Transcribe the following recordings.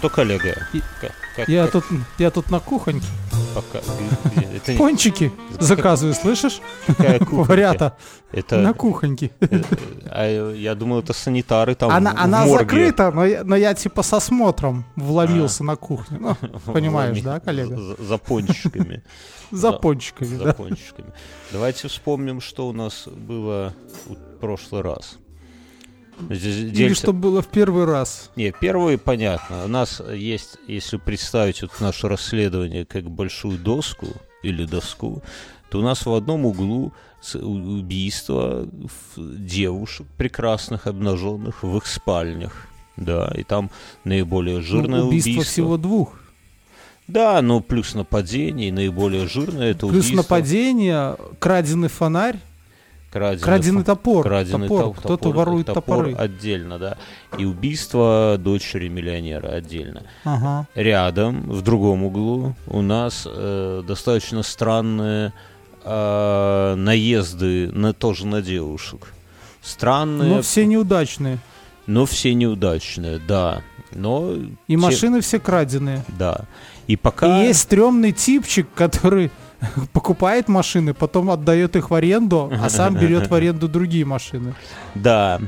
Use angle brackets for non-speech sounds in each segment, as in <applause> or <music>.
Что, коллега? И- Как- как- Я как тут, я тут на кухоньке. пока- это не- Пончики заказываю, слышишь? Поварята Это, на кухоньке. э, а я думал, это санитары там Она, в- она морге. закрыта, но я, но я типа со смотром вломился на кухню. Ну, понимаешь, Вломи- да, коллега? За, за пончиками. За пончиками, За пончиками. Давайте вспомним, что у нас было в прошлый раз. Здесь Или что было в первый раз. Не, первый понятно. У нас есть, если представить вот наше расследование как большую доску или доску, то у нас в одном углу убийство девушек прекрасных, обнаженных в их спальнях. Да, и там наиболее Ну, жирное убийство, убийство. всего двух. Да, но плюс нападение, и наиболее жирное это Плюс убийство. нападение, краденый фонарь, Краденый, краденый топор. краденый топор. топ- Кто-то топор- ворует топор топоры. отдельно, да. И убийство дочери миллионера отдельно. Ага. Рядом, в другом углу, у нас э, достаточно странные э, наезды на, тоже на девушек. Странные, Но все неудачные. но все неудачные, да. Но И те- машины все краденые. Да. И пока... И есть стрёмный типчик, который <laughs> покупает машины, потом отдает их в аренду, а сам <laughs> берет в аренду другие машины. Да.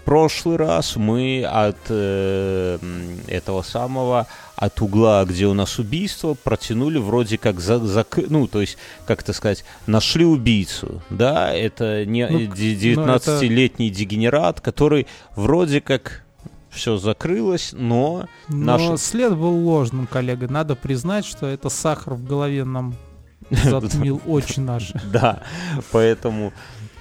В прошлый раз мы от э, этого самого, от угла, где у нас убийство, протянули вроде как за, зак- ну, то есть, как это сказать, нашли убийцу, да, это не Ну, э, к- де- ну, это- 19-летний дегенерат, который вроде как все закрылось, но Но Наши- след был ложным, коллега. Надо признать, что это сахар в голове нам <laughs> затмил очень наш. <laughs> Да, поэтому,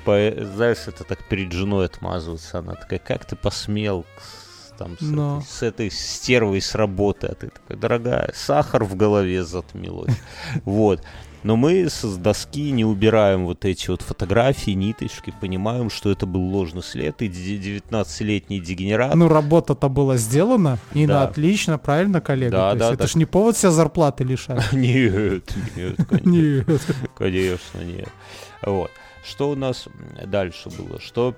по- знаешь, это так перед женой отмазываться. Она такая, как ты посмел там, с, Но. этой, с этой стервой с работы? А ты такой, дорогая, сахар в голове затмилось. <laughs> Вот. Но мы с доски не убираем вот эти вот фотографии, ниточки, понимаем, что это был ложный след, и де- 19-летний дегенерат Ну, работа-то была сделана, и Да. на отлично, правильно, коллега? Да, То да, это да. ж не повод себя зарплаты лишать. <laughs> Нет, нет, <laughs> конечно. Конечно, нет. Вот. Что у нас дальше было? Что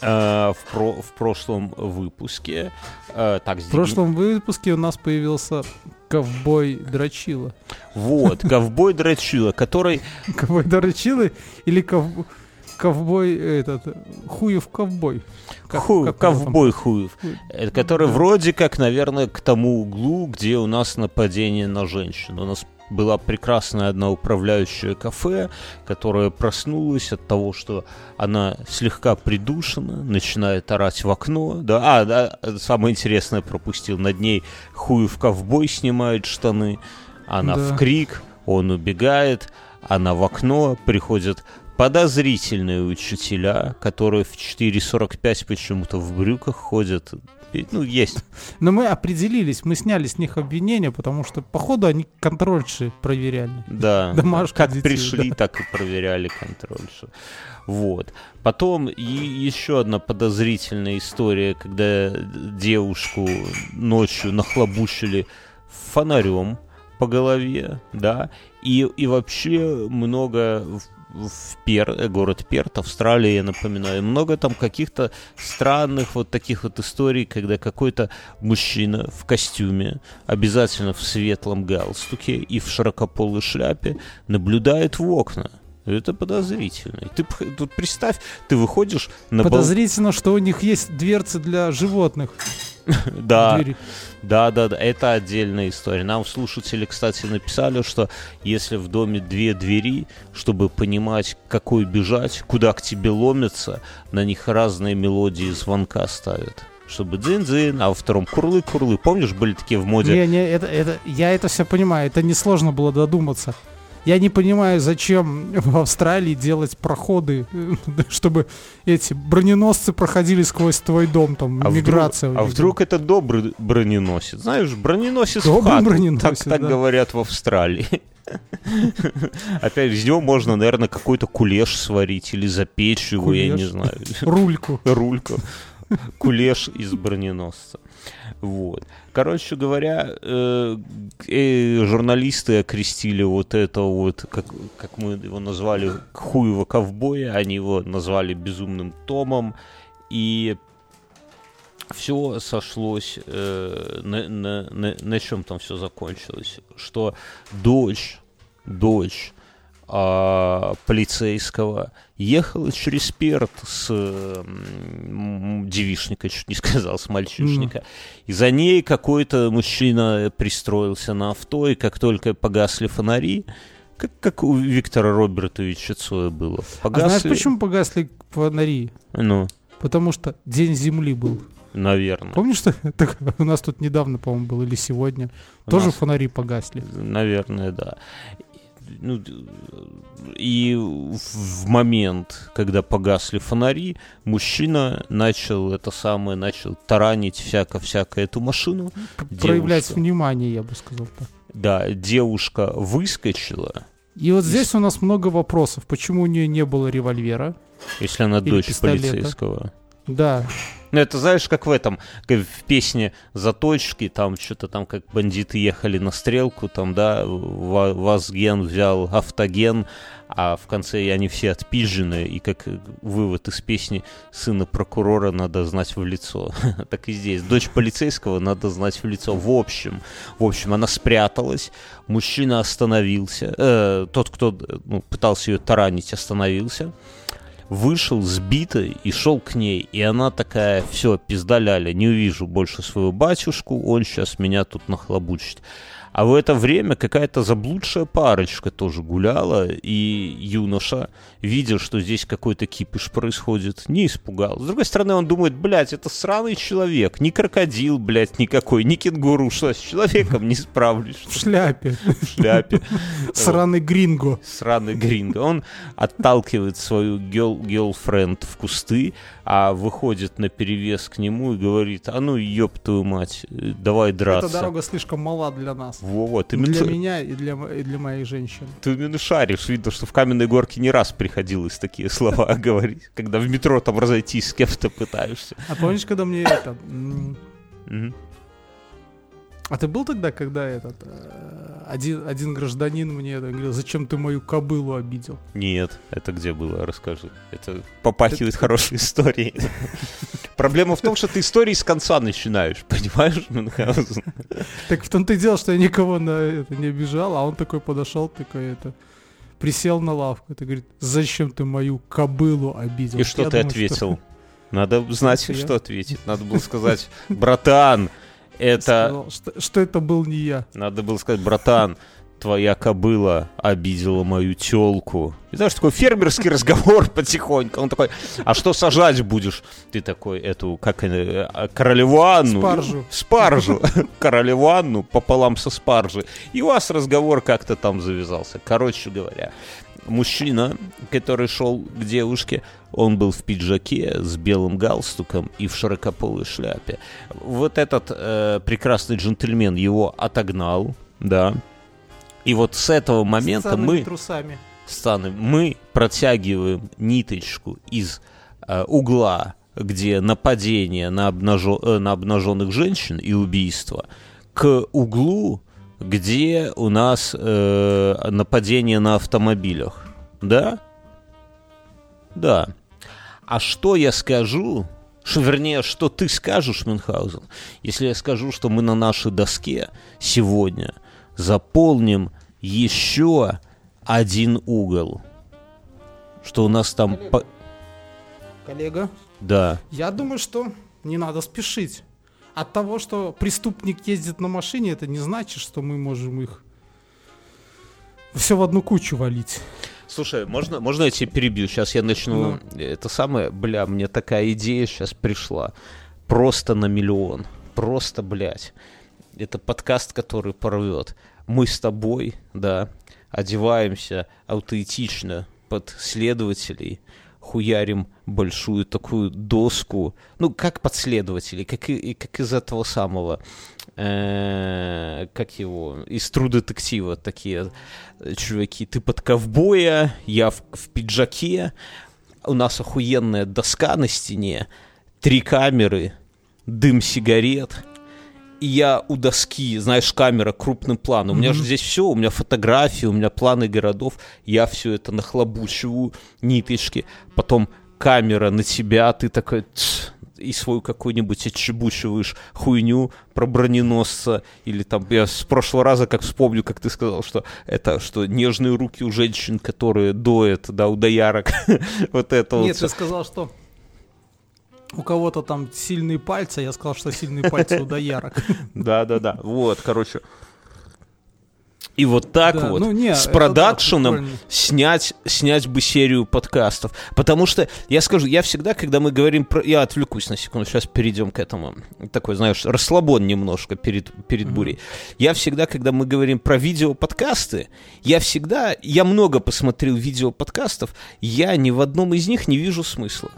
э, в, про- в прошлом выпуске... э, так, В прошлом выпуске у нас появился ковбой Драчила. Вот, <laughs> ковбой Драчила, который... Ковбой Драчила или ков- ковбой этот хуев ковбой. Как- ху- как ковбой Хуев. Э, Который Да. вроде как, наверное, к тому углу, где у нас нападение на женщину. У нас была прекрасная одна управляющая кафе, которая проснулась от того, что она слегка придушена, начинает орать в окно. Да, а, да, самое интересное пропустил. Над ней хуев ковбой снимает штаны. Она Да. в крик, он убегает, она в окно, приходят подозрительные учителя, которые в 4.45 почему-то в брюках ходят. Ну, есть. <laughs> Но мы определились, мы сняли с них обвинения, потому что, походу, они контрольши проверяли. Да. <laughs> Домашку как детей, пришли, так и проверяли контрольшу. Вот. Потом и еще одна подозрительная история, когда девушку ночью нахлобучили фонарем по голове, да, и, и вообще много в, Пер, э, город Перт, Австралия, я напоминаю, много там каких-то странных вот таких вот историй, когда какой-то мужчина в костюме, обязательно в светлом галстуке и в широкополой шляпе, наблюдает в окна. Это подозрительно. И Ты тут представь, ты выходишь на бал- Подозрительно, что у них есть дверцы для животных. <laughs> Да, да, да, да, это отдельная история. Нам слушатели, кстати, написали, что если в доме две двери, чтобы понимать, какой бежать, куда к тебе ломятся, на них разные мелодии звонка ставят. Чтобы дзин-дзин, а во втором курлы-курлы. Помнишь, были такие в моде? Не, не, это, это, я это все понимаю, это несложно было додуматься. Я не понимаю, зачем в Австралии делать проходы, <laughs> чтобы эти броненосцы проходили сквозь твой дом, там, А миграция. вдруг, а вдруг это добрый броненосец? Знаешь, броненосец в Добрый хату. броненосец, так, так да. говорят в Австралии. <laughs> Опять из него можно, наверное, какой-то кулеш сварить или запечь его, я не знаю. Рульку. <laughs> Рульку. Кулеш из броненосца. Вот. Короче говоря, э, э, журналисты окрестили вот это вот, как, как мы его назвали, хуево ковбоя, они его назвали безумным Томом. и все сошлось э, на, на, на, на чем там все закончилось, что дочь, дочь а, полицейского ехала через перт с м, девишника, чуть не сказал, с мальчишника. И за ней какой-то мужчина пристроился на авто, и как только погасли фонари, как, как у Виктора Робертовича Цоя было. Погасли... А знаешь, почему погасли фонари? Ну, Потому что День Земли был. наверное. Помнишь, что <laughs> так, у нас тут недавно, по-моему, был, или сегодня? У Тоже нас- фонари погасли. Наверное, да. Ну, и в момент, когда погасли фонари, мужчина начал это самое, начал таранить всяко-всяко эту машину. Проявлять Девушка. внимание, я бы сказал так. Да, девушка выскочила, И вот здесь у нас много вопросов. Почему у нее не было револьвера? если она дочь пистолета. полицейского. Да. Ну, это знаешь, как в этом, как в песне «Заточки», там что-то там, как бандиты ехали на стрелку, там, да, Ва- Вазген взял автоген, а в конце они все отпизжены, и как вывод из песни «Сына прокурора надо знать в лицо». <laughs> так и здесь. Дочь полицейского надо знать в лицо. В общем, в общем, она спряталась, мужчина остановился, э, тот, кто ну, пытался ее таранить, остановился, вышел сбитый и шел к ней. И она такая, все, пизда ляля, не увижу больше своего батюшку, он сейчас меня тут нахлобучит. А в это время какая-то заблудшая парочка тоже гуляла, и юноша, видя, что здесь какой-то кипиш происходит, не испугал. С другой стороны, он думает, блядь, это сраный человек, не крокодил, блядь, никакой, не кенгуру, что с человеком не справлюсь В шляпе. в шляпе. Сраный гринго. Сраный гринго. Он отталкивает свою гел girlfriend в кусты, а выходит на перевес к нему и говорит, а ну ёб твою мать, э, давай Эта драться. дорога слишком мала для нас. Во-во, ты, Для именно- меня и для, и для моей женщины. ты именно шаришь. Видно, что в каменной горке не раз приходилось такие слова <laughs> говорить, когда в метро там разойтись с кем-то пытаешься. А помнишь, когда мне это... А ты был тогда, когда этот э, один, один гражданин мне это говорил, зачем ты мою кобылу обидел? Нет, это где было? Расскажи. Это попахивает <laughs> хорошей историей. <laughs> Проблема в том, что ты истории с конца начинаешь, <laughs> понимаешь, Мюнхгаузен? Так в том-то и дело, что я никого на это не обижал, а он такой подошел, такой это присел на лавку, это говорит, зачем ты мою кобылу обидел? И что Я ты думаю, ответил? Надо знать, Это что ответить. Надо было сказать, братан, это... сказал, что, что это был не я. Надо было сказать, братан, твоя кобыла обидела мою телку. И знаешь, такой фермерский разговор <laughs> потихоньку. Он такой, а что сажать будешь? Ты такой, эту, как а, королеву Анну. Спаржу. Спаржу. <laughs> Королеву Анну пополам со спаржей. И у вас разговор как-то там завязался. Короче говоря, мужчина, который шел к девушке, он был в пиджаке с белым галстуком и в широкополой шляпе. Вот этот э, прекрасный джентльмен его отогнал, да. И вот с этого момента С мы, трусами. Станы, мы протягиваем ниточку из э, угла, где нападение на, обнажо- э, на обнаженных женщин и убийство, к углу, где у нас э, нападение на автомобилях. Да? Да. А что я скажу, что, вернее, что ты скажешь, Мюнхгаузен, если я скажу, что мы на нашей доске сегодня заполним еще один угол? Что у нас там... по- Коллега, Да. я думаю, что не надо спешить. От того, что преступник ездит на машине, это не значит, что мы можем их все в одну кучу валить. Слушай, можно, можно я тебе перебью? Сейчас я начну... Это самое... Бля, мне такая идея сейчас пришла. Просто на миллион. Просто, блядь. Это подкаст, который порвет. Мы с тобой, да, одеваемся аутентично под следователей, хуярим большую такую доску. Ну, как подследователи, как, и, как из этого самого... э, как его? Из True детектива такие э, чуваки. Ты под ковбоя, я в, в пиджаке, у нас охуенная доска на стене, три камеры, дым сигарет, и я у доски, знаешь, камера крупным планом. У меня же здесь все, у меня фотографии, у меня планы городов. Я все это нахлобучиваю, ниточки. Потом камера на тебя, ты такой, «Тс, и свою какую-нибудь отчебучиваешь хуйню про броненосца, или там, я с прошлого раза как вспомню, как ты сказал, что это, что нежные руки у женщин, которые доят, да, у доярок, <laughs> вот это вот. Нет, ты сказал, что у кого-то там сильные пальцы, я сказал, что сильные пальцы у доярок. Да-да-да, вот, короче, и вот так Да, вот ну не, с да, продакшеном снять, снять бы серию подкастов. Потому что, я скажу, я всегда, когда мы говорим про... Я отвлекусь на секунду, сейчас перейдем к этому. Такой, знаешь, расслабон немножко перед, перед бурей. Я всегда, когда мы говорим про видеоподкасты, я всегда... Я много посмотрел видеоподкастов, я ни в одном из них не вижу смысла.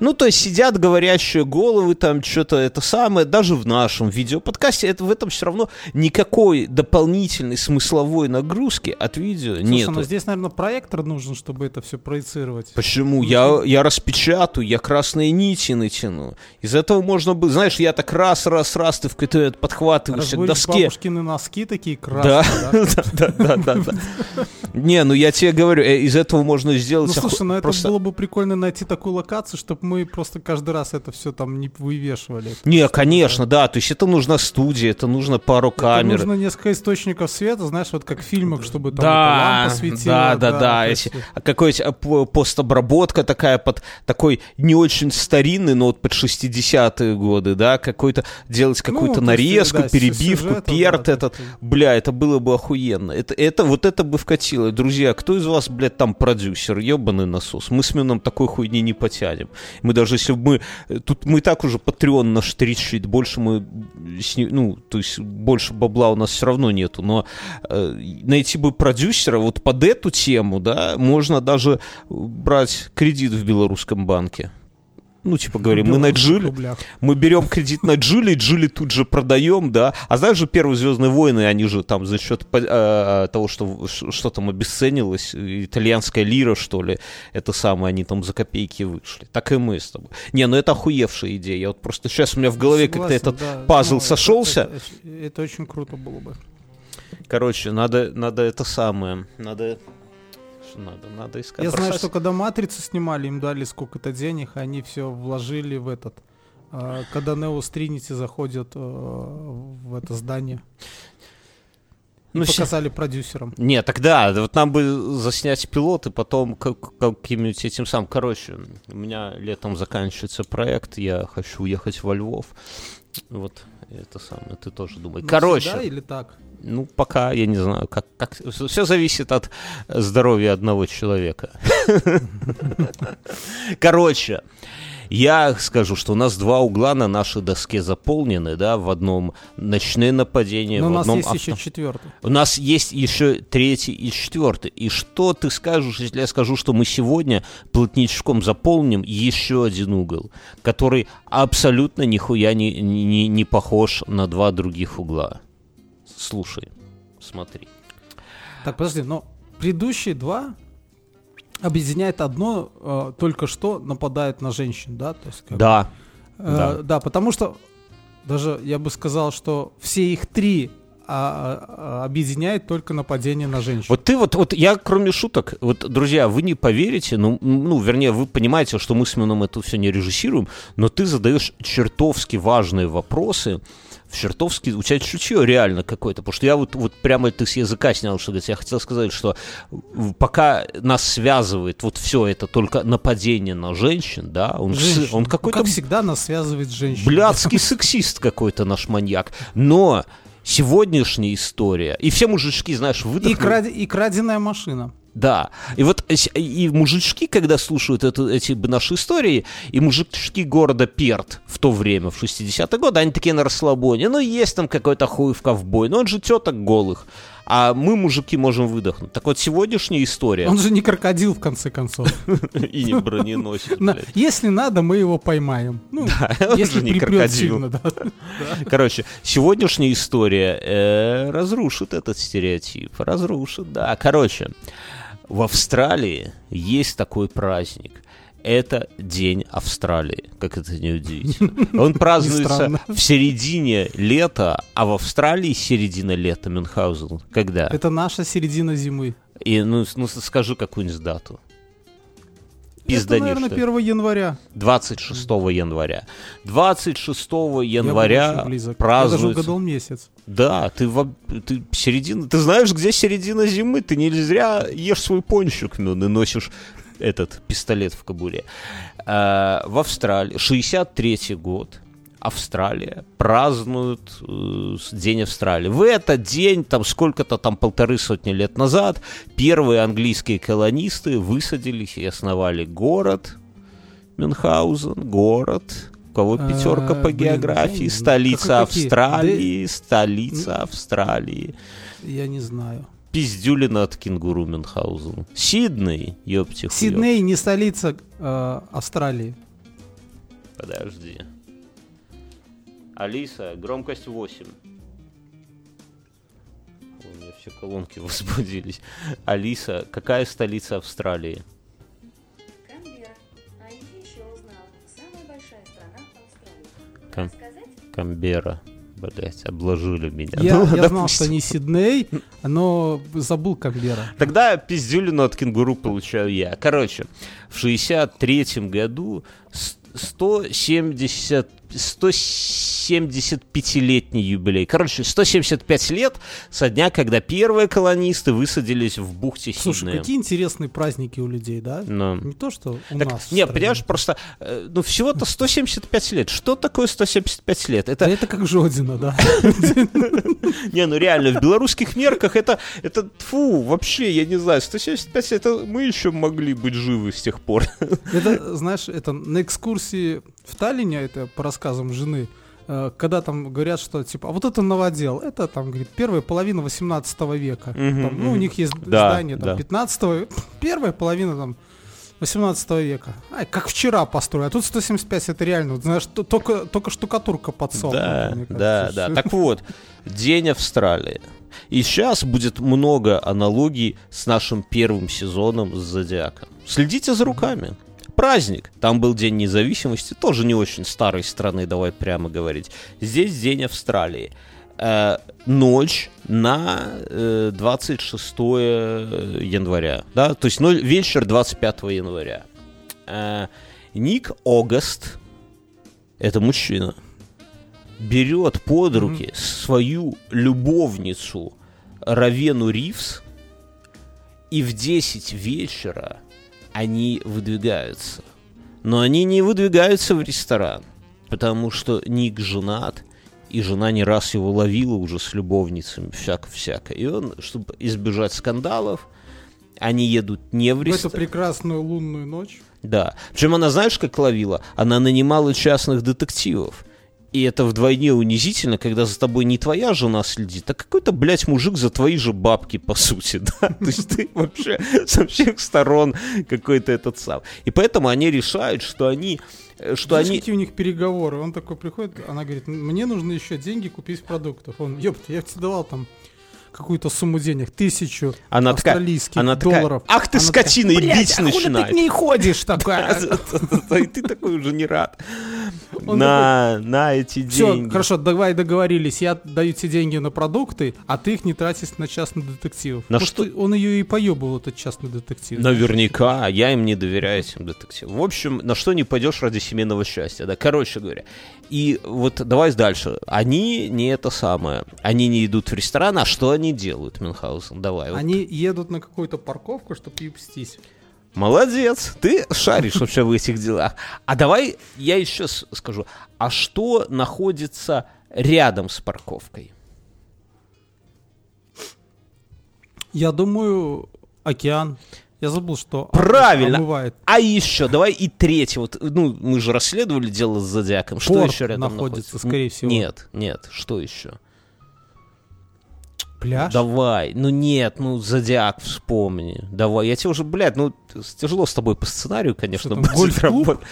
Ну, то есть сидят говорящие головы, там что-то это самое, даже в нашем видеоподкасте, это в этом все равно никакой дополнительной смысловой нагрузки от видео Слушай, нет. ну здесь, наверное, проектор нужен, чтобы это все проецировать. Почему? Я, я распечатаю, я красные нити натяну. Из этого можно бы, знаешь, я так раз, раз, раз, ты в какой-то подхватываешься к доске. бабушкины носки такие красные, да? <laughs> да, да, да, да. Не, ну я тебе говорю, э, из этого можно сделать... Ну, слушай, ну это было бы прикольно найти такую локацию, чтобы мы просто каждый раз это все там не вывешивали. Не, конечно, да, то есть это нужна студия, это нужно пару Это камер. нужно несколько источников света, знаешь, вот как в фильмах, чтобы там Да, лампа светила. да, да, да, эти- есть, а какой-то а, по- постобработка такая под такой не очень старинный, но вот под 60-е годы, да, какой-то делать какую-то Ну, то есть, нарезку, да, перебивку, сюжета, перт да, то этот, бля, это было бы охуенно. Это, это, вот это бы вкатило. Друзья, кто из вас, блядь, там продюсер, ебаный насос? Мы с Мином такой хуйни не потянем. Мы даже если бы мы, э, тут мы и так уже Patreon наш трещит, больше мы, ну, то есть больше бабла у нас все равно нету, но э, найти бы продюсера вот под эту тему, да, можно даже брать кредит в белорусском банке. Ну, типа, говорим, мы на Джили, мы берем кредит на Джили, Джили тут же продаем, да. А знаешь же, первые Звездные войны, они же там за счет э, того, что что там обесценилось, итальянская лира, что ли, это самое, они там за копейки вышли. Так и мы с тобой. Не, ну это охуевшая идея. Я вот просто сейчас у меня в голове как-то этот да. пазл Ну, это- сошелся. Это, это очень круто было бы. Короче, надо, надо это самое, надо... Надо? Надо искать. Я знаю, бросать. что когда «Матрицу» снимали, им дали сколько-то денег, они все вложили в этот... а, Когда Нео с Тринити заходят э, в это здание. И Ну, показали продюсерам. Не, тогда, вот нам бы заснять пилот и потом как- каким-нибудь этим самым. Короче, у меня летом заканчивается проект, я хочу уехать во Львов. Вот это самое, ты тоже думай. Ну, Короче, всегда или так? ну пока я не знаю, как, как все зависит от здоровья одного человека. <laughs> Короче, я скажу, что у нас два угла на нашей доске заполнены, да, в одном ночные нападения, Но у в нас одном есть авто- еще четвертый. у нас есть еще третий и четвертый. И что ты скажешь, если я скажу, что мы сегодня плотничком заполним еще один угол, который абсолютно нихуя не, не, не похож на два других угла? Слушай, смотри. Так, подожди, но предыдущие два объединяет одно, э, только что нападает на женщин, да? То есть, как Да, э, да. да, потому что даже я бы сказал, что все их три а, а, объединяет только нападение на женщин. Вот ты вот, вот я кроме шуток, вот, друзья, вы не поверите, ну, ну, вернее, вы понимаете, что мы с Мином это все не режиссируем, но ты задаешь чертовски важные вопросы, в чертовски, у тебя чутье реально какое-то, потому что я вот, вот прямо ты с языка снял, что говорить. я хотел сказать, что пока нас связывает вот все это только нападение на женщин, да, он, Женщин. он Ну, какой-то как всегда нас связывает с женщиной. блядский сексист какой-то наш маньяк, но сегодняшняя история, и все мужички, знаешь, И, выдохнули. краде- и краденая машина. Да. И вот и мужички, когда слушают эту, эти наши истории, и мужички города Перт в то время, в 60-е годы, они такие на расслабоне. Ну, есть там какой-то хуй в ковбой, но он же теток голых. А мы, мужики, можем выдохнуть. Так вот, сегодняшняя история... Он же не крокодил, в конце концов. <laughs> И не броненосец. Если надо, мы его поймаем. Ну, он если же не крокодил. да. <laughs> Короче, сегодняшняя история э, разрушит этот стереотип. Разрушит, да. Короче, в Австралии есть такой праздник. Это День Австралии, как это не удивительно. <laughs> Он празднуется в середине лета, а в Австралии середина лета, Мюнхгаузен. Когда? Это наша середина зимы. И, ну, ну, скажи какую-нибудь дату. пизданешь. Это, наверное, 1 января. 26 января. 26 января празднуется... Даже угадал месяц. Да, ты, во... ты середина... Ты знаешь, где середина зимы? Ты не зря ешь свой пончик, ну, и носишь этот пистолет в кобуре. А, в Австралии, 63 год, Австралия празднуют э, День Австралии. В этот день, там сколько-то там полторы сотни лет назад, первые английские колонисты высадились и основали город Мюнхгаузен, город, у кого пятерка А, по блин, географии, ну, столица? Австралии, столица Австралии. Я не знаю. Пиздюлина от кенгуру Мюнхгаузен. Сидней, ёпти хуёв. Сидней не столица э, Австралии. Подожди. Алиса, громкость 8. У меня все колонки <laughs> возбудились. Алиса, какая столица Австралии? Канберра. А я еще узнала. Самая большая страна Австралии. Кам- Сказать? Камбера. Блять, обложили меня. Я, <laughs> Ну, я знал, допустим. что не Сидней, но забыл Камбера. Тогда пиздюлину от кенгуру получаю я. Короче, в 63-м году с- 170 175-летний юбилей. Короче, 175 лет со дня, когда первые колонисты высадились в бухте Слушай, Сиднея. какие интересные праздники у людей, да? Ну. Не то, что у Так, нас. в не, стране. понимаешь, просто, э, ну, всего-то 175 лет. Что такое 175 лет? Это, Да это как Жодина, да. <laughs> не, ну реально, в белорусских мерках это, это, фу, вообще, я не знаю, 175 лет, это мы еще могли быть живы с тех пор. Это, знаешь, это на экскурсии в Таллине, это по рассказам жены, э, когда там говорят, что типа, а вот это новодел, это там, говорит, первая половина 18 века. Мгм, Там, ну, у мгм. них есть Да, здание там, да. 15 <laughs> первая половина там 18 века. Ай, как вчера построили. А тут 175 это реально, вот, знаешь, только, только штукатурка подсохла. Да, да, да. Так вот, День Австралии. И сейчас будет много аналогий с нашим первым сезоном с Зодиаком. Следите за руками. Праздник. Там был День независимости, тоже не очень старой страны, давай прямо говорить. Здесь День Австралии. Э, ночь на э, 26 января. Да? То есть ноль- вечер 25 января. Э, Ник Огаст, это мужчина, берет под руки свою любовницу Равену Ривз, и в 10 вечера они выдвигаются. Но они не выдвигаются в ресторан, потому что Ник женат, и жена не раз его ловила уже с любовницами, всяко-всяко. И он, чтобы избежать скандалов, они едут не в В эту ресторан. прекрасную лунную ночь. Да. Причем она, знаешь, как ловила? Она нанимала частных детективов. И это вдвойне унизительно, когда за тобой не твоя жена следит, а какой-то, блядь, мужик за твои же бабки, по сути, <laughs> да? То есть ты вообще со всех сторон какой-то этот сам. И поэтому они решают, что они... э, Что Знаешь, они... какие у них переговоры? Он такой приходит, она говорит, мне нужно еще деньги купить продуктов. Он, ёпта, я тебе давал там какую-то сумму денег, тысячу Она такая, австралийских она такая, долларов. ах ты Она скотина, и такая, бить «Блядь, а хули ты начинает. к ней ходишь такая? И ты такой уже не рад. На, на эти Все, деньги. хорошо, давай договорились. Я даю тебе деньги на продукты, а ты их не тратишь на частных детективов. На что- Он ее и поебал, этот частный детектив. Наверняка, я им не доверяю этим детективам. В общем, на что не пойдешь ради семейного счастья, да, короче говоря. И вот давай дальше. Они не это самое. Они не идут в ресторан, а что они делают, Мюнхгаузен? Давай. вот. Они едут на какую-то парковку, чтобы ебстись. Молодец, ты шаришь вообще в этих делах. А давай я еще скажу. А что находится рядом с парковкой? Я думаю, океан. Я забыл, что Правильно. омывает. А еще, давай и третий. Вот, ну, мы же расследовали дело с Зодиаком. Что Порт еще рядом находится, находится? скорее всего. Нет, нет, что еще? Пляж. Давай, ну нет, ну Зодиак вспомни. Давай, я тебе уже, блядь, ну тяжело с тобой по сценарию, конечно, там, гольф-клуб? работать.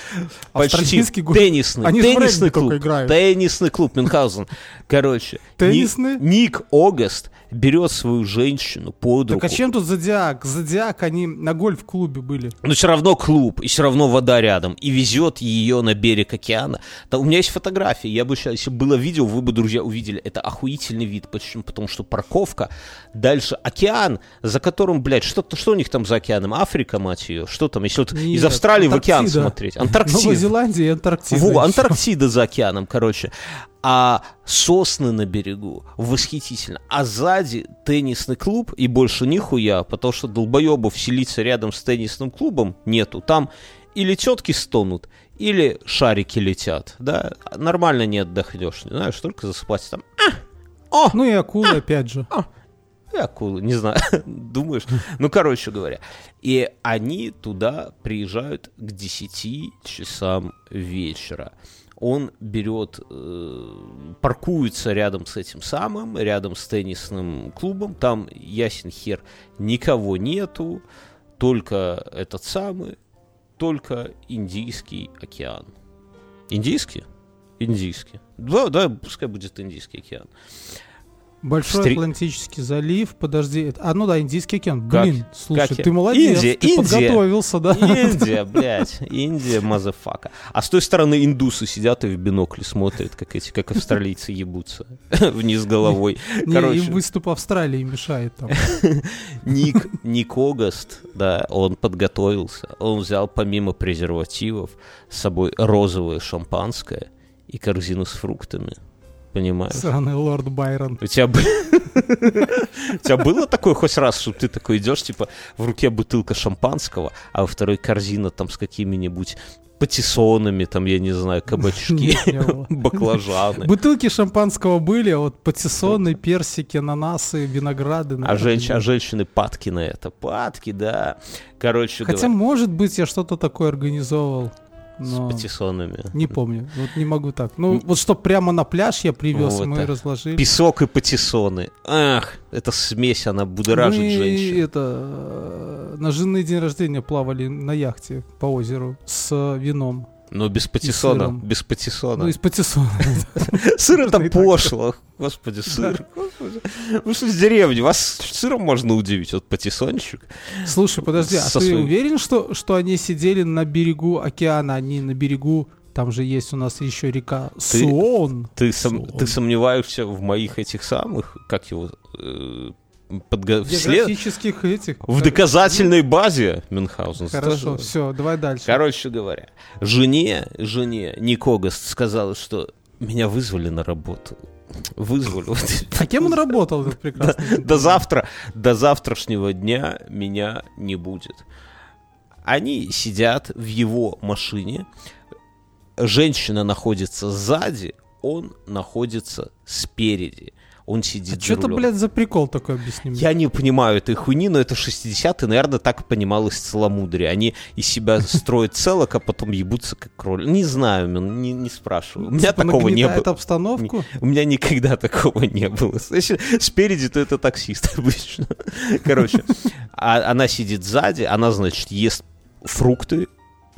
Почти. Гольф- Теннисный, Они теннисный клуб. Теннисный клуб Мюнхгаузен. Короче, Теннисный? Ник, Ник Огаст берет свою женщину под Так руку. а чем тут Зодиак? Зодиак, они на гольф-клубе были. Но все равно клуб, и все равно вода рядом, и везет ее на берег океана. Да, у меня есть фотографии, я бы сейчас, если бы было видео, вы бы, друзья, увидели. Это охуительный вид. Почему? Потому что парковка дальше океан, за которым, блядь, что, что у них там за океаном? Африка, мать ее, что там, если вот из Нет, Австралии в океан Антарктида. смотреть? Антарктида. Новая Зеландия и Антарктида. Во. Антарктида за океаном, короче. А сосны на берегу восхитительно. А сзади теннисный клуб, и больше нихуя, потому что долбоебов селиться рядом с теннисным клубом нету. Там или тетки стонут, или шарики летят, да. Нормально не отдохнешь, не знаешь, только засыпать там. А! О! Ну и акулы, опять же. И акулы, не знаю, <laughs> думаешь. Ну, короче говоря. И они туда приезжают к 10 часам вечера. Он берет, э, паркуется рядом с этим самым, рядом с теннисным клубом. Там, ясен хер, никого нету, только этот самый, только Индийский океан. Индийский? Индийский. Да, да, пускай будет Индийский океан. Большой Встре- Атлантический залив, подожди. А, ну да, Индийский океан. Как? Блин, слушай, Как ты молодец, Индия, ты Индия. подготовился, да? Индия, <laughs> блядь, Индия, motherfucker. А с той стороны индусы сидят и в бинокли смотрят, как эти, как австралийцы ебутся <laughs> вниз головой. Не, Короче, им выступ Австралии мешает там. <laughs> Ник, Ник Огаст, да, он подготовился. Он взял помимо презервативов с собой розовое шампанское и корзину с фруктами. Понимаешь? Сраный лорд Байрон. У тебя, бы- <laughs> у тебя было такое хоть раз, что ты такой идешь, типа, в руке бутылка шампанского, а во второй корзина там с какими-нибудь патиссонами, там, я не знаю, кабачки, <laughs> <laughs> баклажаны. Бутылки шампанского были, а вот патиссоны, персики, ананасы, винограды. А, женщ- а женщины падки на это. Падки, да. Короче Хотя, говоря, может быть, я что-то такое организовал. с Но патиссонами. не помню. Вот не могу так. Ну, вот что прямо на пляж я привез, Вот мы так. разложили. Песок и патиссоны. Ах, эта смесь, она будоражит мы женщин. это э, на женный день рождения плавали на яхте по озеру с вином. Но без патиссона, без патиссона. Ну, из патиссона. Сыр это пошло. Господи, сыр. Вы что, с деревни? Вас сыром можно удивить. Вот патиссончик. Слушай, подожди, а ты уверен, что, что они сидели на берегу океана, они на берегу, там же есть у нас еще река Суон. Ты, сом- Сон. ты сомневаешься в моих этих самых, как его, э, подго- в след- Географических этих. в доказательной базе Мюнхгаузен. Хорошо, Тоже- все, давай дальше. Короче говоря, жене, жене Никогаст сказала, что меня вызвали на работу. Вызвали. А кем он работал, этот <laughs> прекрасный? До завтра, до завтрашнего дня меня не будет. Они сидят в его машине, женщина находится сзади, он находится спереди. Он сидит А что это, блядь, за прикол такой, объясни мне? Я не понимаю этой хуйни, но это 60-е, наверное, так понималось целомудрие. Они из себя <laughs> строят целок, а потом ебутся как кроль. Не знаю, не, не спрашиваю. У меня Типа такого не было. обстановку? У меня никогда такого не было. <laughs> Если спереди, то это таксист <laughs> обычно. Короче, а она сидит сзади, она, значит, ест фрукты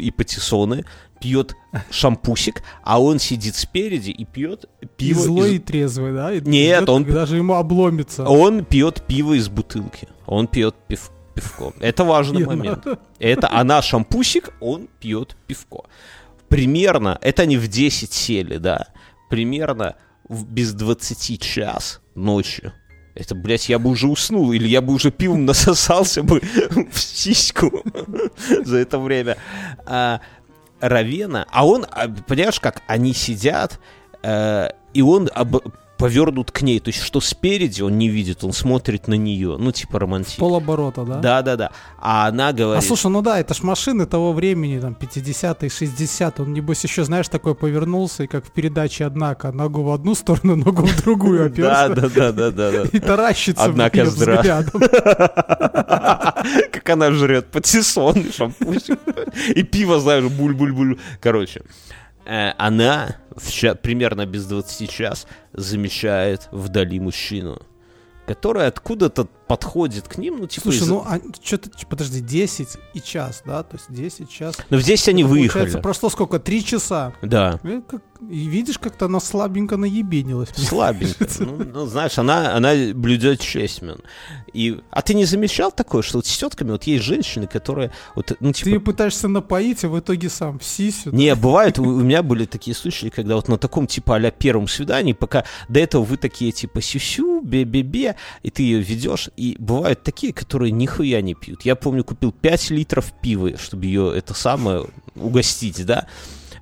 и патиссоны, пьет шампусик, а он сидит спереди и пьет И пиво. злой, из- и трезвый, да? И Нет, ждет, он- когда же ему обломится. Он пьет пиво из бутылки. Он пьет пив- пивко. Это важный И момент. Это она шампусик, он пьет пивко. Примерно, это они в 10 сели, да. Примерно в без 20 час ночью. Это, блядь, я бы уже уснул, или я бы уже пивом <laughs> насосался бы в сиську <laughs> за это время. А, Равена, а он, а, понимаешь, как они сидят, э, и он об- повернут к ней, то есть что спереди он не видит, он смотрит на нее, ну типа романтично. Полоборота, да? Да, да, да. А она А говорит, слушай, ну да, это ж машины того времени, там, 50-е, 60 Он, небось, еще, знаешь, такой повернулся, и как в передаче «Однако», ногу в одну сторону, <laughs> ногу в другую оперся. да, да, да, да, да. И таращится Однако взглядом. <laughs> Как она жрет патиссон и шампусик. И пиво, знаешь, буль-буль-буль. Короче, она в примерно без 20 час замечает вдали мужчину, который откуда-то подходит к ним, ну, типа... Слушай, из- ну, а, что-то, подожди, 10 и час, да? То есть 10 час. Ну, здесь они выехали. Получается, прошло сколько? Три часа. Да. Э, И видишь, как-то она слабенько наебенилась. Слабенько. <laughs> Ну, ну, знаешь, она, она блюдет честь, мен. И, а ты не замечал такое, что вот с тетками, вот есть женщины, которые, вот, ну, Ты ее типа, пытаешься напоить, а в итоге сам в сисю. не, бывает, у, у меня были такие случаи, когда вот на таком, типа, а первом свидании, пока до этого вы такие, типа, сю-сю, бе-бе-бе, и ты ее ведешь, и бывают такие, которые нихуя не пьют. Я помню, купил 5 литров пива, чтобы ее, это самое, угостить, да,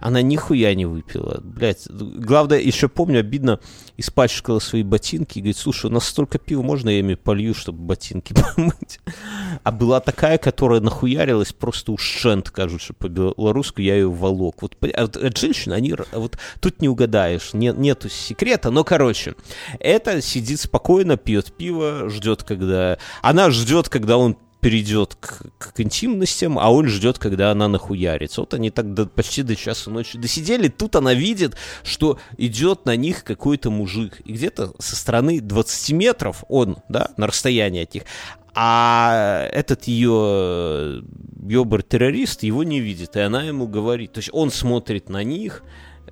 она нихуя не выпила. Блять, главное, еще помню, обидно, испачкала свои ботинки и говорит, слушай, у нас столько пива, можно я ими полью, чтобы ботинки <laughs> помыть? А была такая, которая нахуярилась просто уж шент, кажется, по-белорусски, я ее волок. Вот, от женщин, они, вот тут не угадаешь, не- нету секрета, но, короче, это сидит спокойно, пьет пиво, ждет, когда... Она ждет, когда он перейдет к, к интимностям, а он ждет, когда она нахуярится. Вот они так до- почти до часа ночи досидели. Тут она видит, что идет на них какой-то мужик. И где-то со стороны 20 метров он, да, на расстоянии от них. А этот ее ёбар-террорист его не видит. И она ему говорит. То есть он смотрит на них,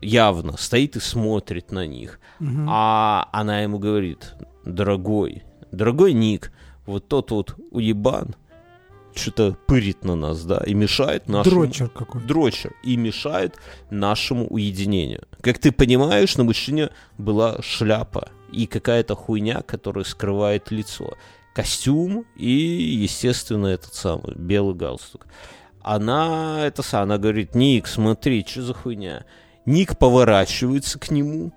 явно стоит и смотрит на них. Мгм. А она ему говорит, дорогой, дорогой Ник, вот тот вот уебан что-то пырит на нас, да, и мешает нашему... Дрочер какой. Дрочер. И мешает нашему уединению. Как ты понимаешь, на мужчине была шляпа и какая-то хуйня, которая скрывает лицо. Костюм и, естественно, этот самый белый галстук. Она, это сам, она говорит, Ник, смотри, что за хуйня? Ник поворачивается к нему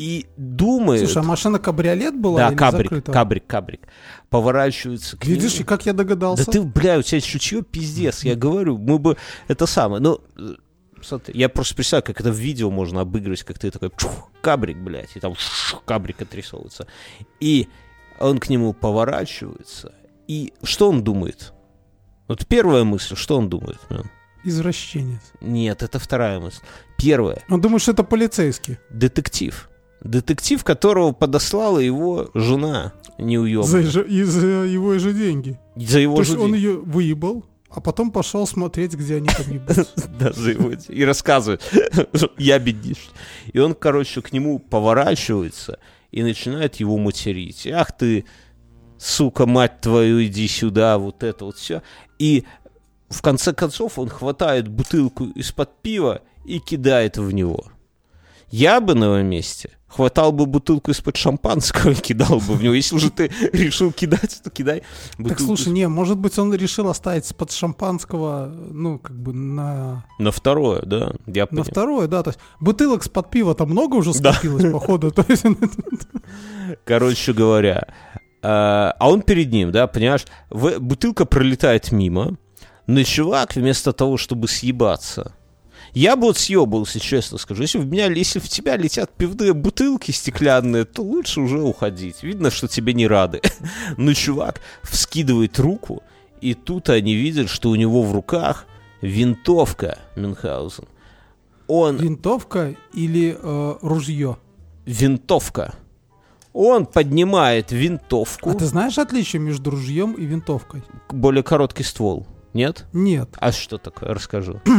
и думает... Слушай, а машина кабриолет была да, или кабрик, закрыта? кабрик, кабрик. Поворачивается к Видишь, нему. и как я догадался? Да ты, бля, у тебя чутье пиздец, я говорю, мы бы это самое, ну, смотри, я просто представляю, как это в видео можно обыгрывать, как ты такой, чух, кабрик, блядь, и там шух, кабрик отрисовывается. И он к нему поворачивается, и что он думает? Вот первая мысль, что он думает? Мэн? Извращенец. Нет, это вторая мысль. Первая, Он думает, что это полицейский. детектив. Детектив, которого подослала его жена За, неуемная. же- и за его же деньги. За его То есть же он деньги. ее выебал, а потом пошел смотреть, где они там ебутся. <laughs> Да, за его И рассказывает, <laughs> я беднишь. И он, короче, к нему поворачивается и начинает его материть. Ах ты, сука, мать твою, иди сюда, вот это вот все. И в конце концов он хватает бутылку из-под пива и кидает в него. Я бы на его месте хватал бы бутылку из-под шампанского и кидал бы в него. Если уже ты решил кидать, то кидай бутылку. Так слушай, не, может быть, он решил оставить под шампанского, ну, как бы на, На второе, да, я на понял. второе, да. То есть бутылок с-под пива там много уже Да. скопилось, походу. То есть, <laughs> Короче говоря, а а он перед ним, да, понимаешь, бутылка пролетает мимо, но чувак вместо того, чтобы съебаться, я бы вот съебался, честно скажу. Если в меня, если в тебя летят пивные бутылки стеклянные, то лучше уже уходить. Видно, что тебе не рады. <laughs> Но чувак вскидывает руку, и тут они видят, что у него в руках винтовка Мюнхгаузен. Он винтовка или э, ружье? винтовка. Он поднимает винтовку. А ты знаешь отличие между ружьем и винтовкой? более короткий ствол. Нет? Нет. А что такое? Расскажу. <clears throat>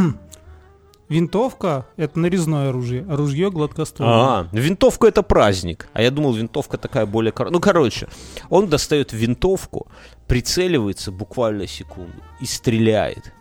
Винтовка — это нарезное оружие, а ружье — гладкоствольное. А, винтовка это праздник. А я думал, винтовка такая более. Ну, короче, он достает винтовку, прицеливается буквально секунду и стреляет.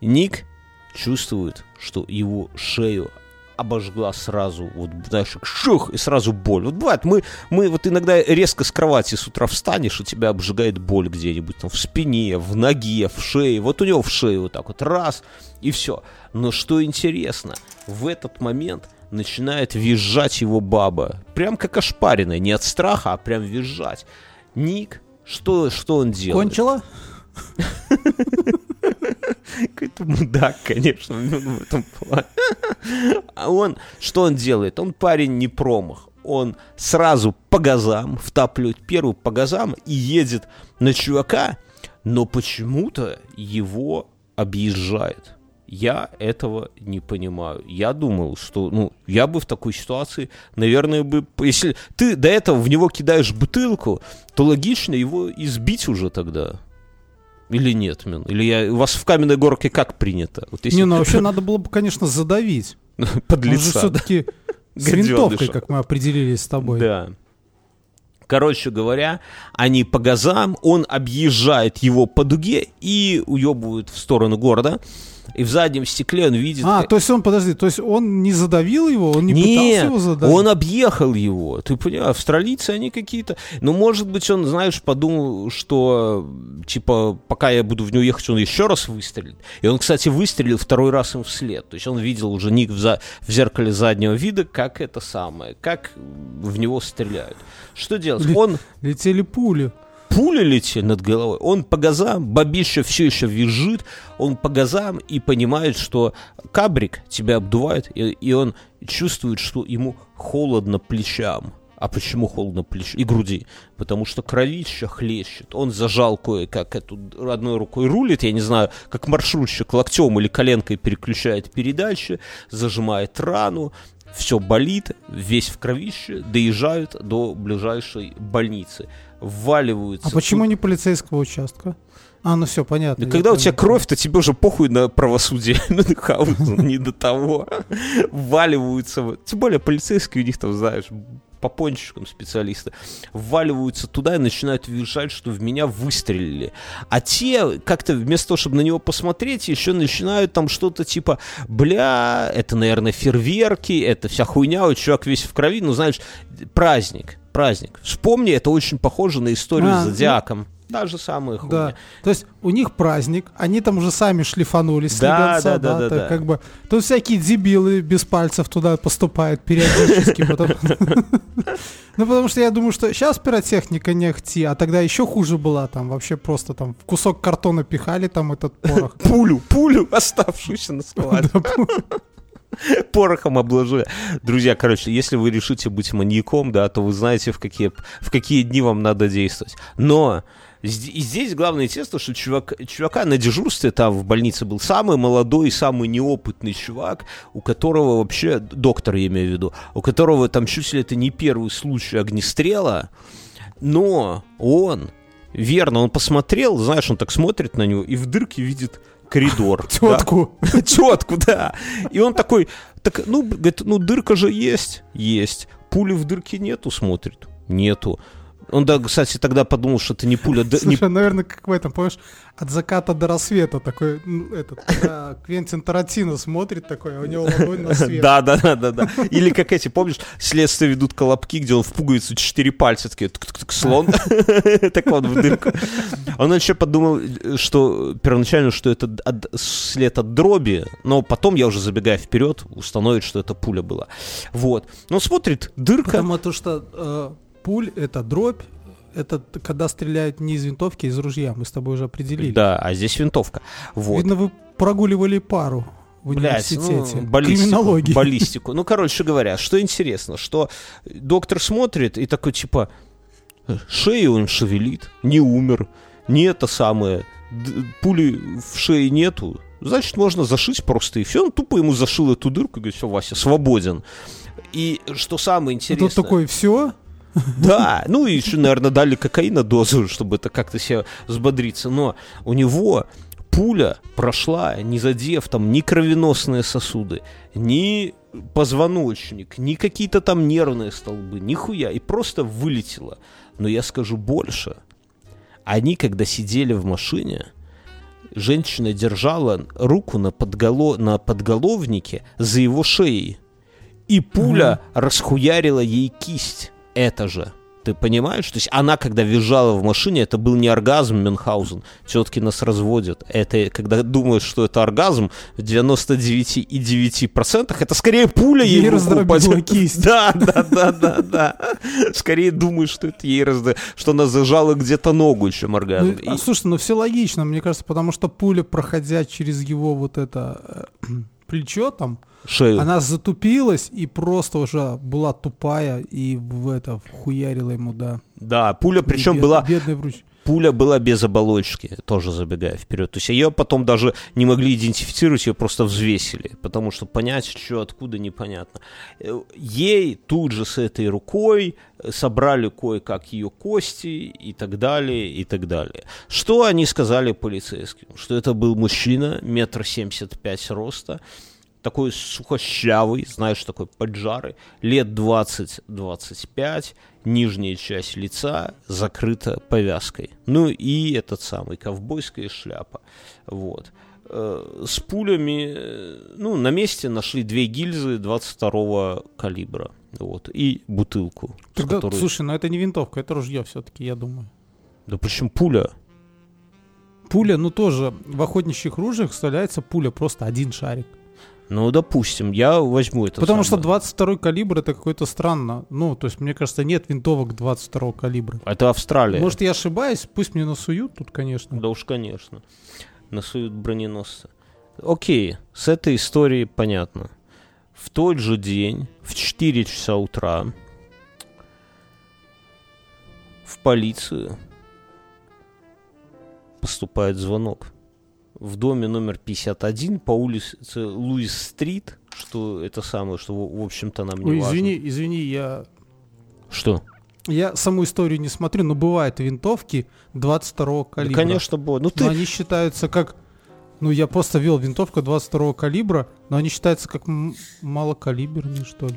Ник чувствует, что его шею обожгла сразу, вот, знаешь, шух, и сразу боль. Вот бывает, мы, мы вот иногда резко с кровати с утра встанешь, и тебя обжигает боль где-нибудь там в спине, в ноге, в шее. Вот у него в шее вот так вот раз, и все. Но что интересно, в этот момент начинает визжать его баба. Прям как ошпаренная, не от страха, а прям визжать. Ник, что, что он делает? Кончила? <laughs> <laughs> Какой-то мудак, конечно, в этом плане. А он, что он делает? Он парень не промах. Он сразу по газам втапливает первую по газам и едет на чувака, но почему-то его объезжает. Я этого не понимаю. Я думал, что, ну, я бы в такой ситуации, наверное, бы... Если ты до этого в него кидаешь бутылку, то логично его избить уже тогда. Или нет, Мин? Или я, у вас в каменной горке как принято? Вот если Не, ну <laughs> вообще надо было бы, конечно, задавить. <laughs> под Он же лица, все-таки <laughs> с винтовкой, как мы определились с тобой. Да. Короче говоря, они по газам, он объезжает его по дуге и уебывают в сторону города. И в заднем стекле он видит... А, то есть он, подожди, то есть он не задавил его, он не Нет, пытался его задавить? он объехал его. Ты понимаешь, австралийцы они какие-то... Ну, может быть, он, знаешь, подумал, что, типа, пока я буду в него ехать, он еще раз выстрелит. И он, кстати, выстрелил второй раз им вслед. То есть он видел уже ник в, за- в зеркале заднего вида, как это самое, как в него стреляют. Что делать? Ли- Он Летели пули. Пули летели над головой, он по газам, бабища все еще визжит, он по газам и понимает, что кабрик тебя обдувает, и, и он чувствует, что ему холодно плечам. А почему холодно плеч и груди? Потому что кровища хлещет. Он зажал кое-как эту одной рукой рулит, я не знаю, как маршрутчик локтем или коленкой переключает передачи, зажимает рану, все болит, весь в кровище, доезжают до ближайшей больницы. Вваливаются. А почему тут- не полицейского участка? А, ну все, понятно. Да когда у понял. тебя кровь, то тебе уже похуй на правосудие <laughs> не до того. Вваливаются, в- тем более полицейские у них там, знаешь, по пончикам специалисты, вваливаются туда и начинают визжать, что в меня выстрелили. А те, как-то вместо того, чтобы на него посмотреть, еще начинают там что-то типа, бля, это, наверное, фейерверки, это вся хуйня, вот чувак весь в крови, ну, знаешь, праздник, праздник. Вспомни, это очень похоже на историю А, с ну- Зодиаком. Та же самая хуйня. Да. То есть у них праздник, они там уже сами шлифанулись Да, слегонца, да, да, да, так да. как бы. Тут всякие дебилы без пальцев туда поступают периодически. <laughs> Ну, потому что я думаю, что сейчас пиротехника не ахти, а тогда еще хуже была. Там вообще просто там в кусок картона пихали там этот порох. <laughs> пулю, пулю, оставшуюся на складе. <laughs> Порохом обложили. Друзья, короче, если вы решите быть маньяком, да, то вы знаете, в какие, в какие дни вам надо действовать. Но и здесь главное интересно, что чувак, чувака на дежурстве там в больнице был самый молодой, самый неопытный чувак, у которого вообще, доктор я имею в виду, у которого там чуть ли это не первый случай огнестрела, но он, верно, он посмотрел, знаешь, он так смотрит на него и в дырке видит коридор. <laughs> да. <laughs> Тетку. Да. И он такой, так, ну, говорит, ну, дырка же есть. Есть. Пули в дырке нету, смотрит. Нету. Он, да, кстати, тогда подумал, что это не пуля. да, не- Слушай, наверное, как в этом, помнишь, от заката до рассвета такой, ну, этот, когда Квентин Тарантино смотрит такой, а у него ладонь на свет. Да, да, да, да, да. Или как эти, помнишь, следствие ведут колобки, где он в пуговицу четыре пальца, такие, тук-тук-тук, слон, <laughs> так вот в дырку. Он еще подумал, что первоначально, что это след от дроби, но потом, я уже забегая вперед, установит, что это пуля была. Вот. Но смотрит, дырка, Потому то, что э, пуль это дробь, это когда стреляют не из винтовки, а из ружья. Мы с тобой уже определили. да, а здесь винтовка. Вот. Видно, вы прогуливали пару в Блядь, университете. ну, баллистику, баллистику. Ну, короче говоря, что интересно, что доктор смотрит и такой, типа, шею он шевелит, не умер, не это самое, пули в шее нету, значит, можно зашить просто, и все. Он тупо ему зашил эту дырку, и говорит, все, Вася, свободен. И что самое интересное... тут такой, все, Да, ну и еще, наверное, дали кокаина дозу, чтобы это как-то себя взбодриться. Но у него пуля прошла, не задев там ни кровеносные сосуды, ни позвоночник, ни какие-то там нервные столбы, нихуя, и просто вылетела. Но я скажу больше. Они, когда сидели в машине, женщина держала руку на, подголо... на подголовнике за его шеей. И пуля расхуярила ей кисть. Это же. Ты понимаешь? То есть она, когда визжала в машине, это был не оргазм Мюнхгаузен. Тетки нас разводят. Это, когда думаешь, что это оргазм, в 99,9% это скорее пуля ей, Ей раздробила кисть. <laughs> Да, да, да, да, да. Скорее думаешь, что это ей разда... что она зажала где-то ногу, чем Ну, оргазм. а, И- слушай, ну все логично, мне кажется, потому что пуля, проходя через его вот это э, <clears throat> плечо там, Шею. она затупилась и просто уже была тупая и в это вхуярила ему, да. Да, пуля причем Бед- была Бедный вруч. Пуля была без оболочки, тоже забегая вперед. То есть ее потом даже не могли идентифицировать, ее просто взвесили, потому что понять, что откуда, непонятно. Э, Ей тут же с этой рукой э, собрали кое-как ее кости и так далее, и так далее. Что они сказали полицейским? Что это был мужчина, метр семьдесят пять роста, такой сухощавый, знаешь, такой поджарый, лет 20-25, нижняя часть лица закрыта повязкой. Ну и этот самый ковбойская шляпа. Вот. Э, С пулями, э, ну, на месте нашли две гильзы 22 калибра. Вот, и бутылку. Тогда, которой- слушай, ну это не винтовка, это ружье все-таки, я думаю. Да почему пуля? Пуля, ну тоже в охотничьих ружьях вставляется пуля, просто один шарик. Ну, допустим, я возьму это Потому что самое. 22 калибр это какое-то странно. Ну, то есть, мне кажется, нет винтовок 22 калибра. Это Австралия. Может, я ошибаюсь, пусть мне насуют тут, конечно. Да уж, конечно. Насуют броненосцы. Окей, с этой историей понятно. В тот же день, в 4 часа утра, в полицию поступает звонок. В доме номер 51 по улице Луис-стрит, что это самое, что, в общем-то, нам не Ой, важно. извини, извини, я, Что? я саму историю не смотрю, но бывают винтовки 22 Да, калибра. конечно, было. Ну, ты, Но они считаются как... Ну, я просто вел винтовка 22 калибра, но они считаются как малокалиберные, что ли.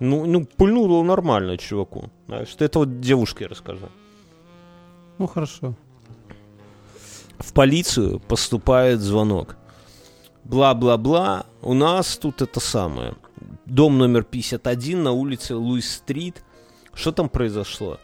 ну, ну, пульнуло нормально чуваку. Ты это вот девушке расскажи. Ну, хорошо. В полицию поступает звонок. Бла-бла-бла, у нас тут это самое. Дом номер 51 на улице Луис-стрит. Что там произошло?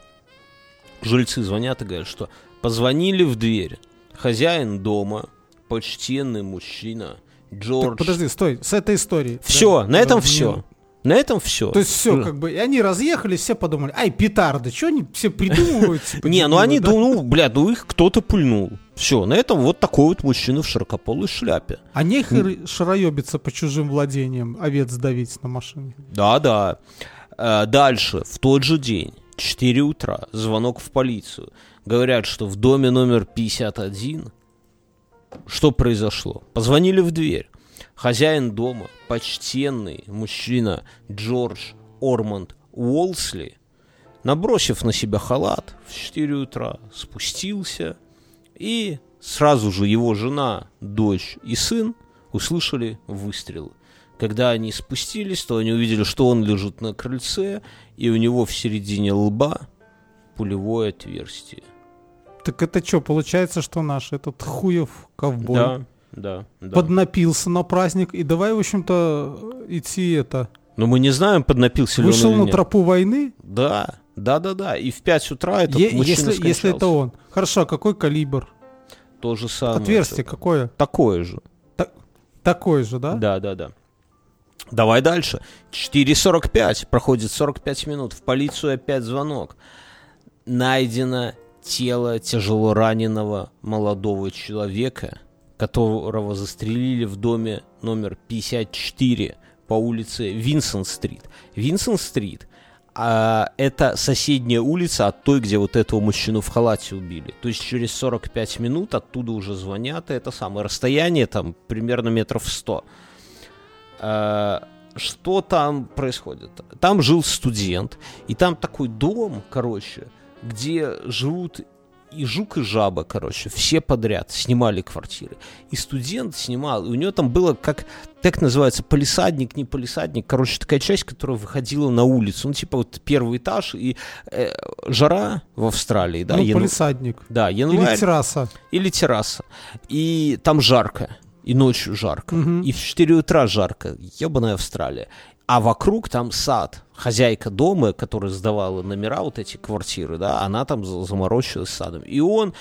Жильцы звонят и говорят, что позвонили в дверь. Хозяин дома, почтенный мужчина, Джордж. Так, подожди, стой, с этой историей. Все, Да, на этом все. На этом все. То есть все, как бы, и они разъехались, все подумали, ай, петарды, что они все придумывают? <laughs> типа, Не, ну они, да? ну, бля, ну их кто-то пульнул. Все, на этом вот такой вот мужчина в широкополой шляпе. А нехер шароебиться по чужим владениям, овец давить на машине. Да, да. Э, Дальше, в тот же день, 4 утра, звонок в полицию. Говорят, что в доме номер 51 что произошло? Позвонили в дверь. Хозяин дома, почтенный мужчина Джордж Ормонд Уолсли, набросив на себя халат в 4 утра, спустился, и сразу же его жена, дочь и сын услышали выстрелы. Когда они спустились, то они увидели, что он лежит на крыльце, и у него в середине лба пулевое отверстие. Так это что, получается, что наш этот хуев ковбой Да, да, да. поднапился на праздник, и давай, в общем-то, идти это... Но мы не знаем, поднапился ли Вышел он или на нет. тропу войны, Да, да, да, да. И в 5 утра этот е- мужчина если, если это он. Хорошо, а какой калибр? То же самое. Отверстие какое? Такое же. Такое же, да? Да, да, да. Давай дальше. 4.45. Проходит 45 минут. В полицию опять звонок. Найдено тело тяжело раненого молодого человека, которого застрелили в доме номер 54 по улице Винсент-стрит. Винсент-стрит а, это соседняя улица от той, где вот этого мужчину в халате убили. То есть через 45 минут оттуда уже звонят, и это самое расстояние там примерно метров 100. А, что там происходит? Там жил студент, и там такой дом, короче, где живут и жук, и жаба, короче, все подряд снимали квартиры. И студент снимал, и у него там было как, как называется, полисадник, не полисадник, короче, такая часть, которая выходила на улицу. Ну, типа вот первый этаж, и э, жара в Австралии, да, ну, яну- полисадник. да, Или январь, терраса. или терраса. И там жарко. И ночью жарко. Мгм. И в 4 утра жарко. Ебаная Австралия. А вокруг там сад. Хозяйка дома, которая сдавала номера, вот эти квартиры, да, она там за- заморочилась садом. И он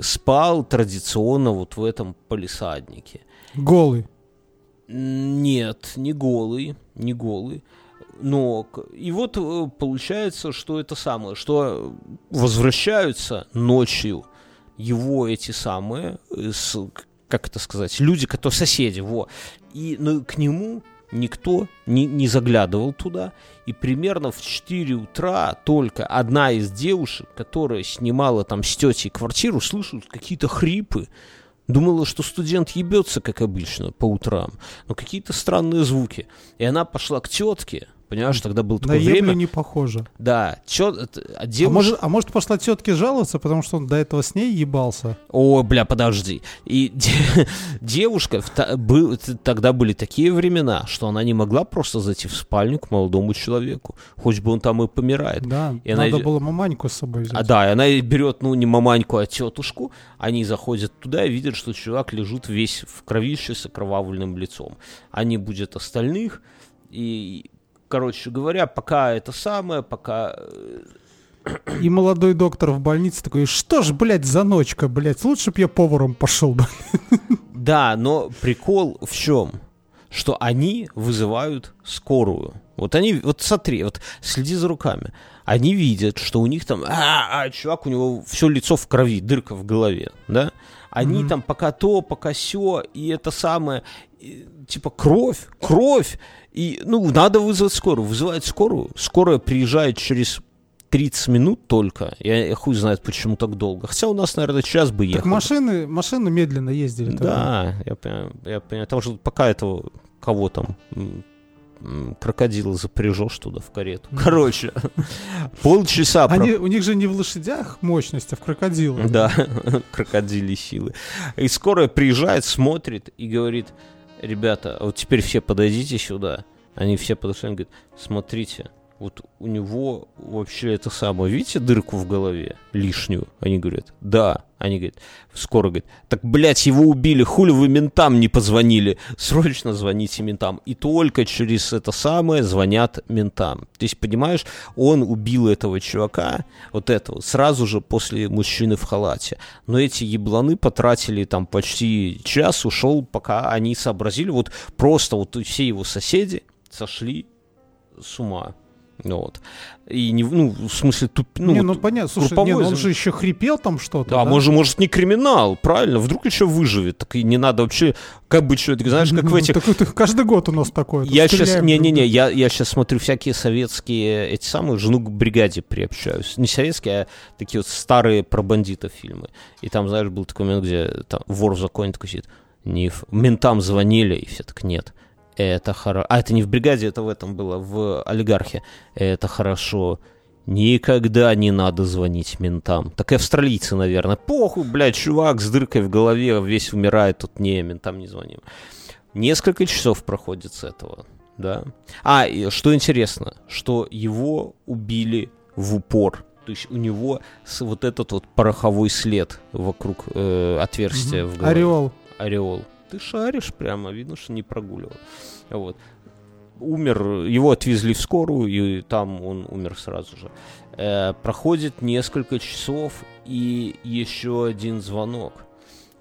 спал традиционно вот в этом полисаднике. Голый. Нет, не голый, не голый. Но и вот э, получается, что это самое, что возвращаются ночью его эти самые, э, с- как это сказать, люди, которые соседи, во. И ну, к нему никто не, не заглядывал туда. И примерно в 4 утра только одна из девушек, которая снимала там с тетей квартиру, слышит какие-то хрипы. Думала, что студент ебется, как обычно, по утрам. Но какие-то странные звуки. И она пошла к тетке, Понимаешь, тогда было На такое еблю время. не похоже. Да, чё, это- а А девушка... может, а может пошла тетке жаловаться, потому что он до этого с ней ебался? О, бля, подожди. И де- <laughs> девушка, та- был- тогда были такие времена, что она не могла просто зайти в спальню к молодому человеку. Хоть бы он там и помирает. Да, И она надо иди- было маманьку с собой взять. А да, и она берет, ну, не маманьку, а тетушку. Они заходят туда и видят, что чувак лежит весь в кровище с окровавленным лицом. Они будут остальных. И, короче говоря, пока это самое, пока... э, И молодой доктор в больнице такой, что ж, блядь, за ночка, блядь, лучше б я поваром пошел бы. Да, но прикол в чем? Что они вызывают скорую. Вот они, вот смотри, вот следи за руками. Они видят, что у них там, а, а, чувак, у него все лицо в крови, дырка в голове, да? Они Мгм. там пока то, пока все, и это самое, и, типа кровь, кровь, и, ну, надо вызвать скорую. Вызывает скорую, скорая приезжает через 30 минут только. Я, я хуй знает, почему так долго. Хотя у нас, наверное, час бы Так ехали. машины, машины медленно ездили. тогда. Да, я понимаю, я понимаю. Там же пока этого, кого там, крокодила запряжешь туда в карету. Короче, полчаса... Они, у них же не в лошадях мощность, а в крокодилах. Да, <laughs> крокодили силы. И скорая приезжает, смотрит и говорит, ребята, а вот теперь все подойдите сюда. Они все подошли, он говорит, смотрите, вот у него вообще это самое, видите дырку в голове лишнюю? Они говорят, да. Они говорят, скоро говорит, так, блядь, его убили, хули вы ментам не позвонили? Срочно звоните ментам. И только через это самое звонят ментам. То есть, понимаешь, он убил этого чувака, вот этого, сразу же после мужчины в халате. Но эти ебланы потратили там почти час, ушел, пока они сообразили, вот просто вот все его соседи сошли с ума. Ну Вот. И не, ну, в смысле, туп, ну, не, ну понятно, слушай, групповой не, ну он за- же еще хрипел там что-то. да, может, может, не криминал, правильно? Вдруг еще выживет. Так и не надо вообще, как бы что, знаешь, как в этих... Так это каждый год у нас такое. Я сейчас, не-не-не, я, я сейчас смотрю всякие советские, эти самые, жену к бригаде приобщаюсь. Не советские, а такие вот старые про бандитов фильмы. И там, знаешь, был такой момент, где там вор в законе такой сидит, не ментам звонили, и все так, нет, это хорошо. А, это не в бригаде, это в этом было, в олигархе. Это хорошо. Никогда не надо звонить ментам. Так и австралийцы, наверное. Похуй, блядь, чувак с дыркой в голове, весь умирает, тут не, ментам не звоним. Несколько часов проходит с этого, да. А, и что интересно, что его убили в упор. То есть у него вот этот вот пороховой след вокруг э, отверстия в голове. Орел. Ореол. Ты шаришь прямо, видно, что не прогуливал. Вот. Умер, его отвезли в скорую, и там он умер сразу же. Э, проходит несколько часов, и еще один звонок.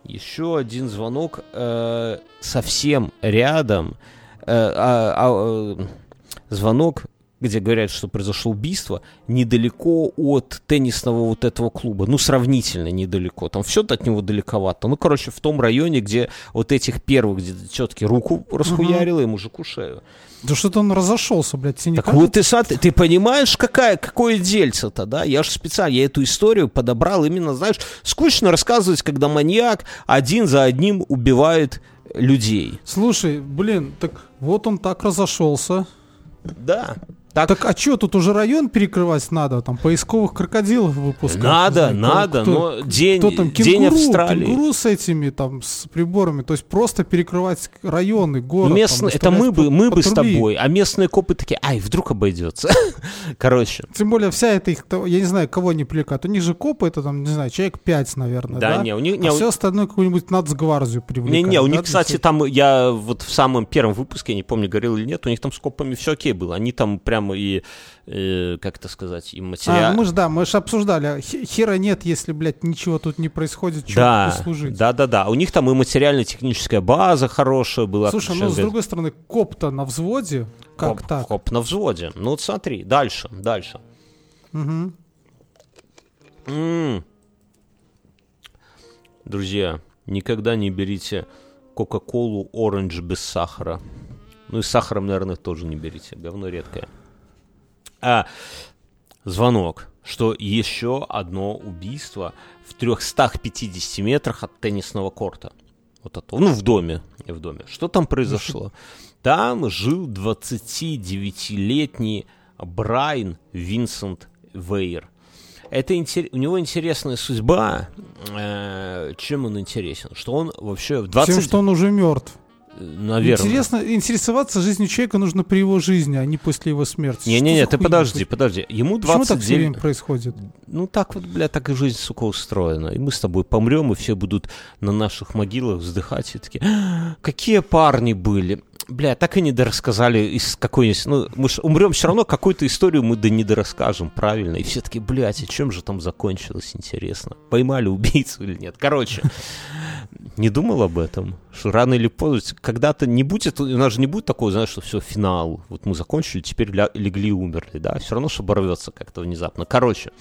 Еще один звонок э, совсем рядом. Э, а- а, э, звонок, где говорят, что произошло убийство, недалеко от теннисного вот этого клуба. Ну, сравнительно недалеко. Там все от него далековато. Ну, короче, в том районе, где вот этих первых, где тетки руку расхуярила и мужику шею. Да что-то он разошелся, блядь, тебе не Так вот ты, сад- ты понимаешь, какая, какое дельце-то, да? Я же специально, я эту историю подобрал именно, знаешь, скучно рассказывать, когда маньяк один за одним убивает людей. Слушай, блин, так вот он так разошелся. Да. Так, Так а что, тут уже район перекрывать надо? Там поисковых крокодилов выпускать? надо, знаю, надо, кто- но день, Кто там, день кенгуру, Австралии. кенгуру с этими там, с приборами, то есть просто перекрывать районы, город. там, Местные, это мы бы, мы бы с тобой, а местные копы такие, ай, вдруг обойдется. <laughs> Короче, Тем более вся эта их, я не знаю, кого они привлекают. У них же копы, это там, не знаю, человек 5, наверное, да? да, не, у них, не, а у- все остальное какую-нибудь нацгвардию привлекают. Не, не, у да, них, для кстати, там, я вот в самом первом выпуске, я не помню, говорил или нет, у них там с копами все окей было. Они там прямо и, э, как это сказать, и А, материал... мы же, да, мы же обсуждали. а хе- Хера нет, если, блядь, ничего тут не происходит, чё да, послужить. да, да, да. У них там и материально-техническая база хорошая была. Слушай, ну, с другой стороны, коп-то на взводе, как коп, так? Коп на взводе. Ну вот смотри, дальше, дальше. Мгм. М. Друзья, никогда не берите Кока-Колу Оранж без сахара. Ну и с сахаром, наверное, тоже не берите. Говно редкое. А, звонок, что еще одно убийство в 350 метрах от теннисного корта. Вот это, ну, в доме, в доме. Что там произошло? Там жил 29-летний Брайан Винсент Вейер. Это интер- у него интересная судьба. Э, чем он интересен? Что он вообще в 20... Тем, что он уже мертв. Наверное. Интересно, интересоваться жизнью человека нужно при его жизни, а не после его смерти. Не-не-не, ты подожди, подожди. Ему Почему так все 29... время происходит? Ну так вот, бля, так и жизнь, сука, устроена. И мы с тобой помрем, и все будут на наших могилах вздыхать и такие, «А, какие парни были. Бля, так и не дорассказали из какой-нибудь... Ну, мы ж умрем все равно, какую-то историю мы да не дорасскажем, правильно? И все таки блядь, а чем же там закончилось, интересно? Поймали убийцу или нет? Короче, не думал об этом, что рано или поздно, когда-то не будет, у нас же не будет такого, знаешь, что все, финал, вот мы закончили, теперь ля- легли умерли, да, все равно, что оборвется как-то внезапно. Короче,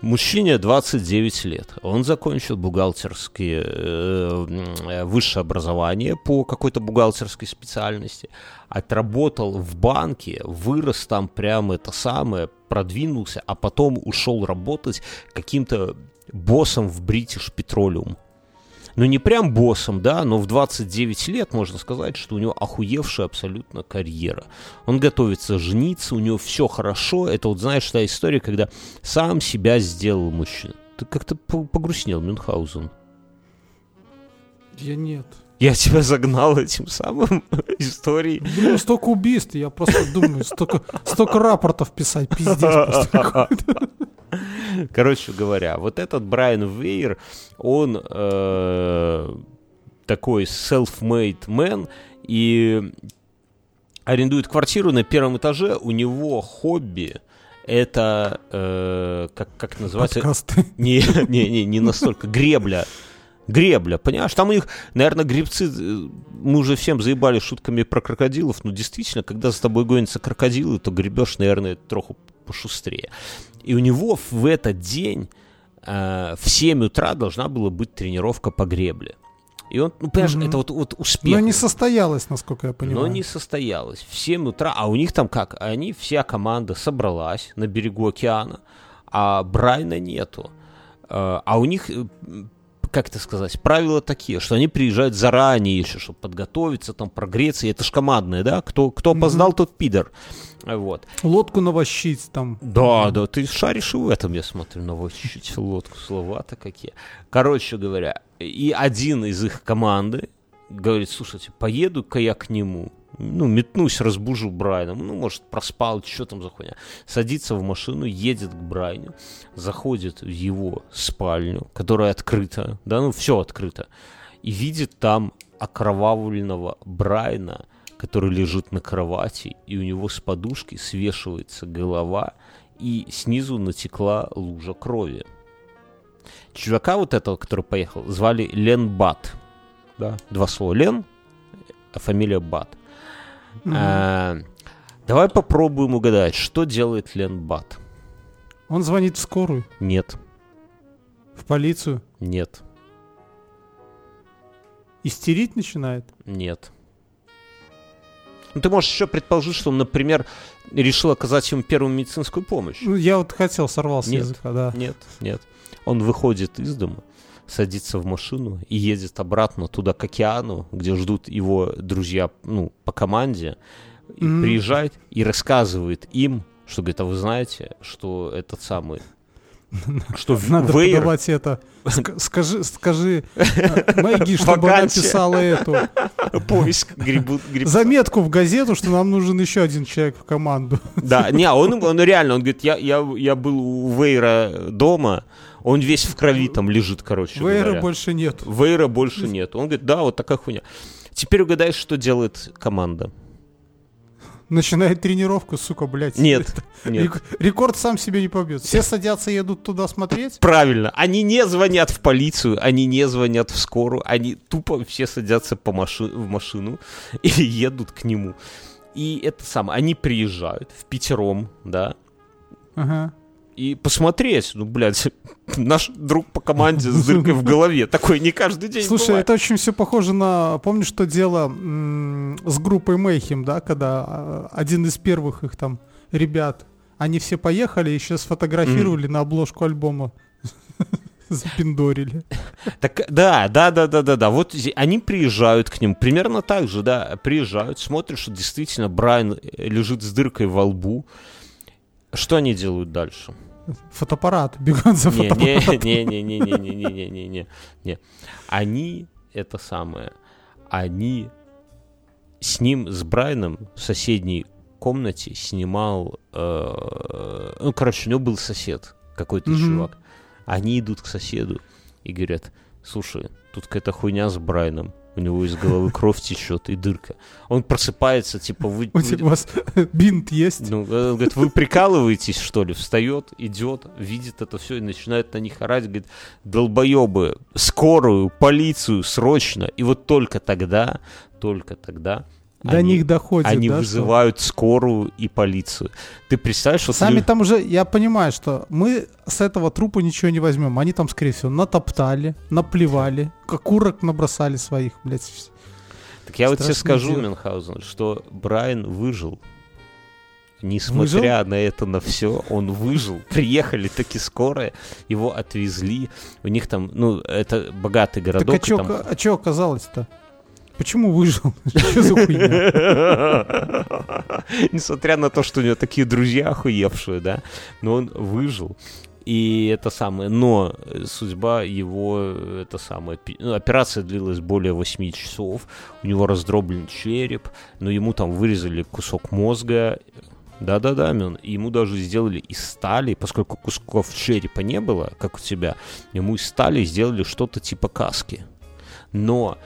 мужчине 29 лет, он закончил бухгалтерские, э, э, высшее образование по какой-то бухгалтерской специальности, отработал в банке, вырос там прямо это самое, продвинулся, а потом ушел работать каким-то боссом в British Petroleum ну не прям боссом, да, но в 29 лет можно сказать, что у него охуевшая абсолютно карьера. Он готовится жениться, у него все хорошо. Это вот, знаешь, та история, когда сам себя сделал мужчина. Ты как-то по- погрустнел, Мюнхгаузен. Я нет. Я тебя загнал этим самым <laughs> историей. Блин, столько убийств, я просто думаю, столько, столько рапортов писать, пиздец просто. Короче говоря, вот этот Брайан Вейер, он э, такой self-made man и арендует квартиру на первом этаже. У него хобби это э, как как называется? Подкасты. Не, не, не, не настолько. Гребля. Гребля, понимаешь? Там у них, наверное, гребцы, э, мы уже всем заебали шутками про крокодилов, но действительно, когда за тобой гонятся крокодилы, то гребешь, наверное, троху пошустрее. И у него в этот день э, в 7 утра должна была быть тренировка по гребле. И он, ну, понимаешь, Мгм. это вот, вот успех. Но не состоялось, насколько я понимаю. Но не состоялось. В 7 утра, а у них там как? Они, вся команда собралась на берегу океана, а Брайна нету. Э, А у них, э, как это сказать, правила такие, что они приезжают заранее еще, чтобы подготовиться, там, прогреться. И это ж командное, да? Кто, кто опоздал, тот пидор. Вот. Лодку навощить там. Да, да, ты шаришь и в этом, я смотрю, на чуть лодку, слова-то какие. Короче говоря, и один из их команды говорит, слушайте, поеду-ка я к нему, ну, метнусь, разбужу Брайана, ну, может, проспал, что там за хуйня. Садится в машину, едет к Брайну, заходит в его спальню, которая открыта, да, ну, все открыто, и видит там окровавленного Брайна, который лежит на кровати, и у него с подушки свешивается голова, и снизу натекла лужа крови. Чувака вот этого, который поехал, звали Лен Бат. Да, два слова. Лен, а фамилия Бат. А, давай попробуем угадать, что делает Лен Бат. Он звонит в скорую, Нет, в полицию. нет, Истерить начинает. нет. Ну, ты можешь еще предположить, что он, например, решил оказать ему первую медицинскую помощь. Ну, я вот хотел, сорвался Нет. языка, да. Нет, нет. Он выходит из дома, садится в машину и едет обратно туда к океану, где ждут его друзья, ну, по команде. И Мгм. приезжает и рассказывает им, что, говорит, а вы знаете, что этот самый... Что Надо Вейер... подавать это. Ск- Скажи, скажи э, Мэгги, чтобы она написала эту Поиск грибу- гриб- заметку в газету, что нам нужен еще один человек в команду. Да, не, он, он реально, он говорит, я, я, я был у Вейра дома, он весь в крови там лежит, короче Вейра говоря. больше нет. Вейра больше нет. Он говорит, да, вот такая хуйня. Теперь угадай, что делает команда. Начинает тренировку, сука, блядь. Нет, нет. Рек- Рекорд сам себе не побьет. Все садятся и едут туда смотреть. Правильно, они не звонят в полицию, они не звонят в скорую, они тупо все садятся по маши- в машину <laughs> и едут к нему. И это самое, они приезжают в пятером, да, Ага. И посмотреть. Ну, блядь, <laughs> наш друг по команде с дыркой в голове. Такой не каждый день Слушай, бывает. это очень все похоже на... Помнишь, что дело с группой Mayhem, да, когда а, один из первых их там ребят, они все поехали, еще сфотографировали на обложку альбома. <laughs> Запиндорили. Так, да, да, да, да, да, да. Вот они приезжают к ним, примерно так же, да, приезжают, смотрят, что действительно Брайан лежит с дыркой во лбу. Что они делают дальше? Фотоаппарат, бегут за фотоаппаратом. не, не. Они это самое, они с ним, с Брайаном в соседней комнате снимал, э, ну, короче, у него был сосед, какой-то чувак. Они идут к соседу и говорят, слушай, тут какая-то хуйня с Брайаном, у него из головы кровь течет и дырка. Он просыпается, типа, вы... У вас бинт есть? ну, э, он говорит, вы прикалываетесь, что ли? Встает, идет, видит это все и начинает на них орать, говорит, долбоебы, скорую, полицию, срочно. И вот только тогда, только тогда До они, них доходит, они да, что- вызывают скорую и полицию. Ты представляешь, вот Сами лю- там уже, я понимаю, что мы с этого трупа ничего не возьмем. Они там, скорее всего, натоптали, наплевали, как курок набросали своих, блядь. Так я вот тебе страшное скажу, дело. Мюнхгаузен, что Брайан выжил. Несмотря на это, на все, он выжил. <laughs> Приехали таки скорая, его отвезли. У них там, ну, это богатый Так городок. а и чё, там- а оказалось-то? Почему выжил? <laughs> Что за хуйня? <laughs> Несмотря на то, что у него такие друзья охуевшие, да, но он выжил. И это самое, но судьба его, это самое, ну, операция длилась более 8 часов, у него раздроблен череп, но ему там вырезали кусок мозга, да-да-да, Мён, и ему даже сделали из стали, поскольку кусков черепа не было, как у тебя, ему из стали сделали что-то типа каски. Но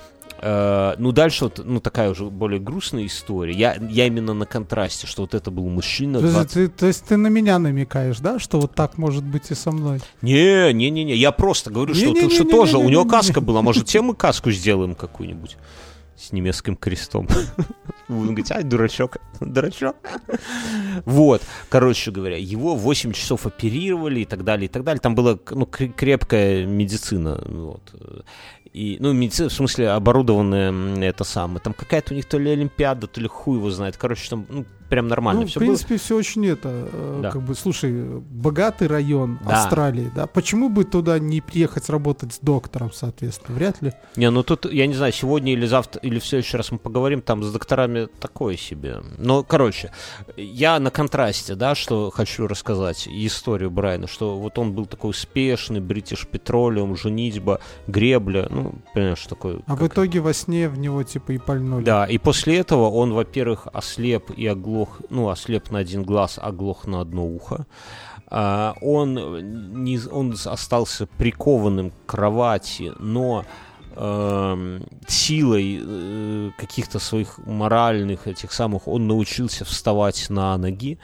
Э, ну, дальше вот, ну, такая уже более грустная история. Я, я именно на контрасте, что вот это был мужчина. То есть 20 ты- то есть ты на меня намекаешь, да, что вот так может быть и со мной? Не, не, не, не, я просто говорю, что, Не-не-не-не-не-не-не. что тоже у него каска была. Может, тем мы каску сделаем какую-нибудь с немецким крестом. <laughs> Будем говорить, ай, дурачок, дурачок. Вот, короче говоря, его 8 часов оперировали и так далее, и так далее. Там была ну, кре- крепкая медицина. Вот. И, ну, медицина, в смысле, оборудованная это самое. Там какая-то у них то ли Олимпиада, то ли хуй его знает. Короче, там ну, прям нормально ну, все в принципе, все очень это, э, Да. как бы, слушай, богатый район Да. Австралии, да, почему бы туда не приехать работать с доктором, соответственно, вряд ли. Не, ну тут, я не знаю, сегодня или завтра, или в следующий раз мы поговорим, там с докторами такое себе. Но, короче, я на контрасте, да, что хочу рассказать, историю Брайана, что вот он был такой успешный, British Petroleum, женитьба, гребля, ну, понимаешь, такой... А в как- итоге во сне в него типа и пальнули. Да, и после этого он, во-первых, ослеп и оглох, ну, ослеп на один глаз, оглох на одно ухо. А, он, не, он остался прикованным к кровати, но эм, силой э, каких-то своих моральных этих самых он научился вставать на ноги.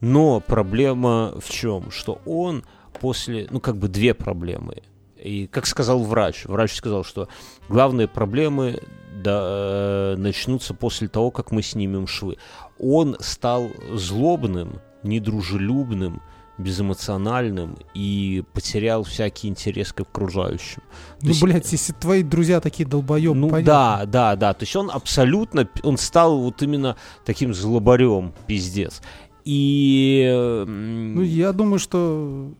Но проблема в чем? Что он после, ну как бы две проблемы. И как сказал врач, врач сказал, что главные проблемы да, э, начнутся после того, как мы снимем швы. Он стал злобным, недружелюбным, безэмоциональным и потерял всякий интерес к окружающим. Ну, есть, блядь, если твои друзья такие долбоебы, ну да, да, да. То есть он абсолютно, он стал вот именно таким злобарем, пиздец. И, Ну, я думаю, что...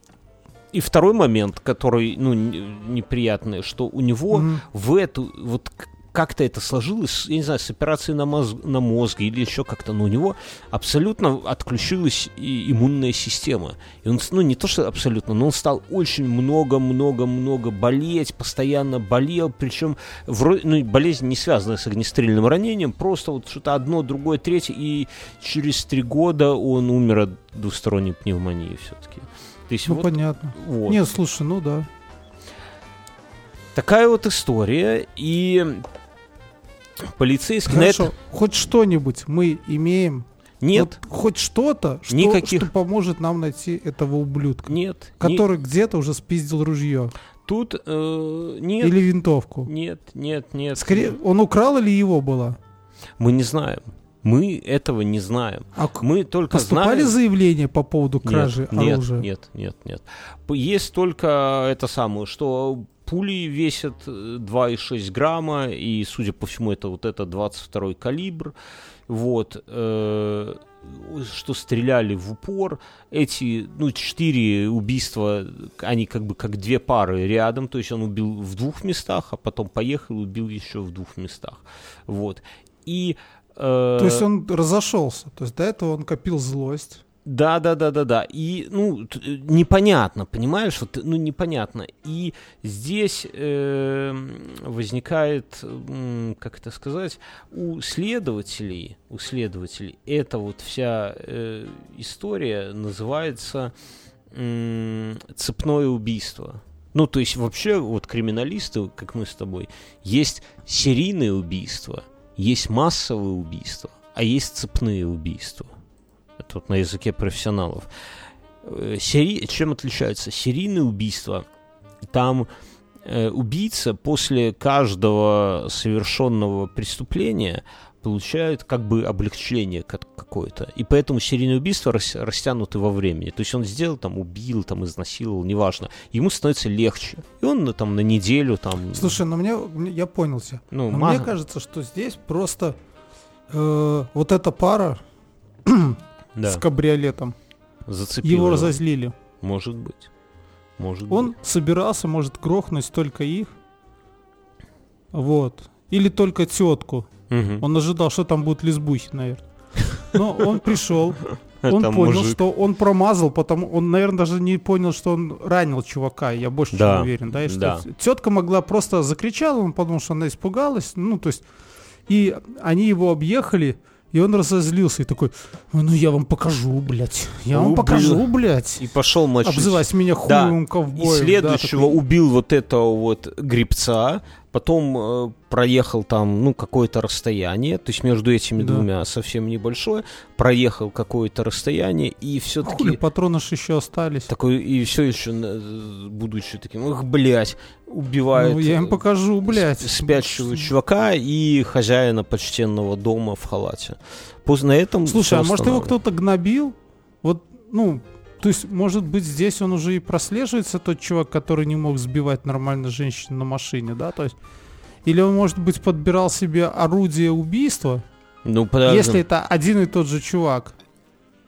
и второй момент, который, ну, неприятный, что у него Мгм. в эту, вот как-то это сложилось, я не знаю, с операцией на, мозг, на мозг или еще как-то, но у него абсолютно отключилась и иммунная система. И он, ну, не то, что абсолютно, но он стал очень много-много-много болеть, постоянно болел, причем вроде, ну, болезнь не связанная с огнестрельным ранением, просто вот что-то одно, другое, третье, и через три года он умер от двусторонней пневмонии все-таки. То есть Ну, вот, понятно. вот. Не, слушай, ну да. Такая вот история, и полицейский Хорошо, это... хоть что-нибудь мы имеем. Нет, Вот хоть что-то, что, Никаких. что поможет нам найти этого ублюдка, нет, который где-то уже спиздил ружье тут э, нет, или винтовку. нет, нет, нет. Скорее, он украл или его было? Мы не знаем. Мы этого не знаем. А Мы только поступали знаем... заявления по поводу Нет, кражи нет, оружия? Нет, нет, нет. П- Есть только это самое, что пули весят э, 2,6 грамма, и, судя по всему, это вот это 22 калибр. Вот. э, что стреляли в упор. Эти, ну, четыре убийства, они как бы как две пары рядом. То есть он убил в двух местах, а потом поехал и убил еще в двух местах. Вот. И... э, То есть он разошелся. То есть до этого он копил злость. Да, да, да, да, да. И, ну, э, непонятно, понимаешь, вот, ну, непонятно. И здесь э, возникает, как это сказать, у следователей, у следователей, эта вот вся э, история называется м, цепное убийство. Ну, то есть вообще вот криминалисты, как мы с тобой, есть серийные убийства, есть массовые убийства, а есть цепные убийства. Вот на языке профессионалов. Э, сери- Чем отличаются? Серийные убийства. Там э, убийца после каждого совершенного преступления получает как бы облегчение ка- какое-то. И поэтому серийные убийства рас- растянуты во времени. То есть он сделал, там, убил, там, изнасиловал, неважно. Ему становится легче. И он ну, там на неделю там... Слушай, ну мне, я понял тебя. ну, Но мне кажется, что здесь просто э, вот эта пара да, с кабриолетом, зацепил его разозлили. Может быть. Может Он быть. собирался, может, грохнуть только их. Вот. Или только тетку. Мгм. Он ожидал, что там будут лесбухи, наверное. Но он пришел, <laughs> он Это понял, мужик. что он промазал, потому он, наверное, даже не понял, что он ранил чувака. Я больше Да, чем уверен, да, и что да. тетка могла просто закричала, он подумал, что она испугалась, ну то есть и они его объехали, и он разозлился и такой, ну я вам покажу, блядь, я вам Убил. покажу, блядь, И пошел мочить. обзывать меня Да. хуевым И ковбоем. да, следующего такой, убил вот этого вот грибца, потом э, проехал там, ну, какое-то расстояние, то есть между этими Да. двумя совсем небольшое, проехал какое-то расстояние, и «А все-таки хули, патроны ж еще остались. такой, и все еще, э, будучи таким, эх, блядь, убивает Ну, я им э, покажу, блядь. спящего чувака и хозяина почтенного дома в халате. На этом Слушай, а может его кто-то гнобил? Вот, ну, то есть, может быть, здесь он уже и прослеживается, тот чувак, который не мог сбивать нормально женщин на машине, да? То есть, или он, может быть, подбирал себе орудие убийства, Ну, подожди. если это один и тот же чувак.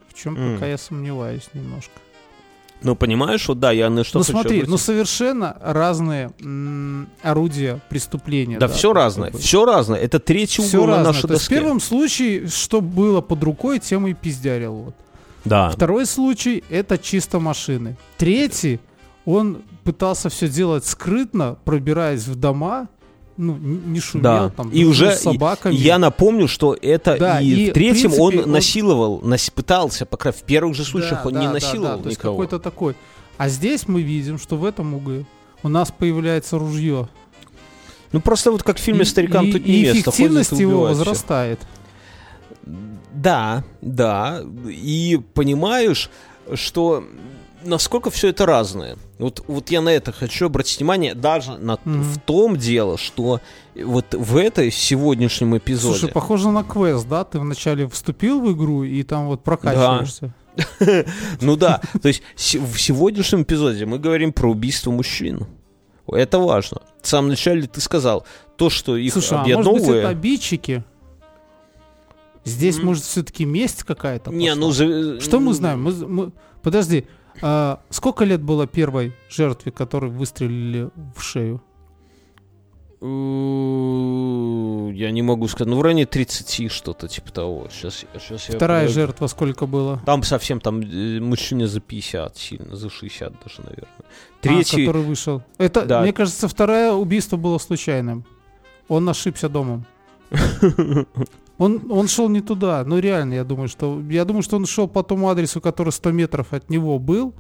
В чем М. пока я сомневаюсь немножко. Ну, понимаешь, вот да, я на что ну смотри, ну совершенно разные м, орудия преступления. Да, все как разное, бы. все разное. Это третий Всё угол на разное. нашей То есть в доске. первом случае, что было под рукой, тем и пиздярил. Вот. Да. Второй случай это чисто машины. Третий, он пытался все делать скрытно, пробираясь в дома, ну, не шумел Да. там, И уже с собаками. Я напомню, что это Да, и, и в третьем в принципе, он он- насиловал, нас- пытался, пока в первых же случаях Да, он да, не да, насиловал да, то есть никого. какой-то такой. А здесь мы видим, что в этом углу у нас появляется ружье. Ну просто вот как в фильме И- «Старикам и, тут и не место», эффективность его всех. Да, да. И понимаешь, что насколько все это разное. Вот, вот я на это хочу обратить внимание, даже на, Мгм. в том дело, что вот в этой сегодняшнем эпизоде... Слушай, похоже на квест, да? Ты вначале вступил в игру и там вот прокачиваешься. <laughs> Ну да, то есть в сегодняшнем эпизоде мы говорим про убийство мужчин. Это важно. В самом начале ты сказал, то, что их Слушай, а может быть объединовывает... это обидчики? Здесь, М. может, все-таки месть какая-то Не, пошла? ну... за- Что мы знаем? Мы, мы- Подожди, а сколько лет было первой жертве, которой выстрелили в шею? Я не могу сказать. Ну, в районе 30 что-то типа того. Сейчас, сейчас я Вторая подожду. жертва сколько было? Там совсем, там э, мужчине за 50 сильно, за 60 даже, наверное. А, Третий... который вышел. Это, Да. мне кажется, второе убийство было случайным. Он ошибся домом. <laughs> Он, он шел не туда. Ну, реально, я думаю, что... Я думаю, что он шел по тому адресу, который 100 метров от него был,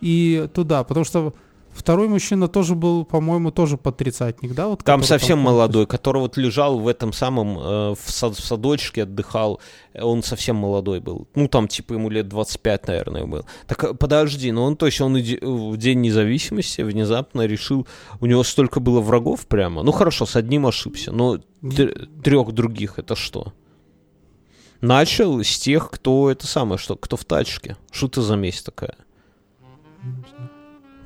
и туда. Потому что второй мужчина тоже был, по-моему, тоже под тридцатник, да? Вот, Там совсем ходит? молодой, который вот лежал в этом самом, э, в, сад- в садочке отдыхал, э, он совсем молодой был. Ну, там, типа, ему лет 25, наверное, был. Так, э, подожди, но он, то есть, он и де- в День независимости внезапно решил, у него столько было врагов прямо. Ну, хорошо, с одним ошибся, но трех других это что? начал с тех, кто это самое, что кто в тачке. Что ты за месть такая?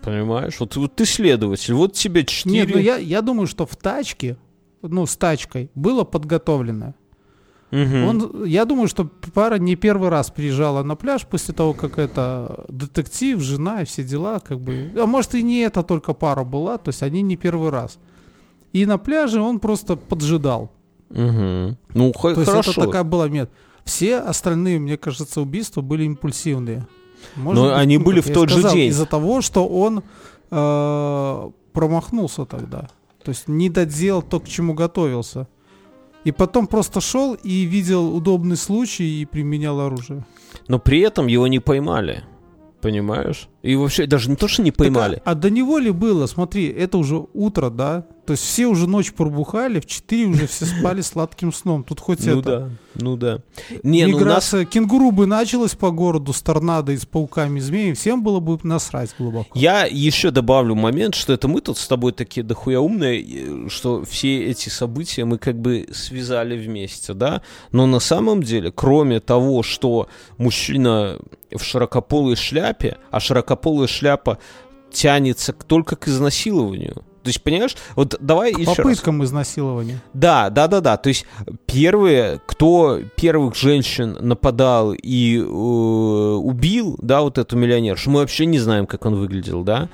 Понимаешь? Вот, вот ты следователь, вот тебе четыре... Нет, ну я, я думаю, что в тачке, ну, с тачкой, было подготовлено. Мгм. Он, я думаю, что пара не первый раз приезжала на пляж после того, как это детектив, жена и все дела, как бы. А может и не это только пара была, то есть они не первый раз. И на пляже он просто поджидал. Мгм. Ну, хо- То есть хорошо. это такая была мет. Все остальные, мне кажется, убийства были импульсивные. Но они были как в тот же сказал, день. Из-за того, что он э, промахнулся тогда. То есть не доделал то, к чему готовился. И потом просто шел и видел удобный случай и применял оружие. Но при этом его не поймали. Понимаешь? И вообще даже не то, что не поймали. Так, а, а до него ли было? Смотри, это уже утро, да? То есть все уже ночь пробухали, в 4 уже все спали сладким сном. Тут хоть ну это. да, ну да. Не, ну у нас... Миграция кенгуру бы началась по городу с торнадо и с пауками и змеями, всем было бы насрать глубоко. Я еще добавлю момент, что это мы тут с тобой такие дохуя умные, что все эти события мы как бы связали вместе, да? Но на самом деле, кроме того, что мужчина в широкополой шляпе, а широкополая шляпа тянется к- только к изнасилованию. То есть, понимаешь, вот давай еще раз. Попыткам изнасилования. Да, да, да, да. То есть первые, кто первых женщин нападал и э, убил, да, вот эту миллионершу, мы вообще не знаем, как он выглядел, да.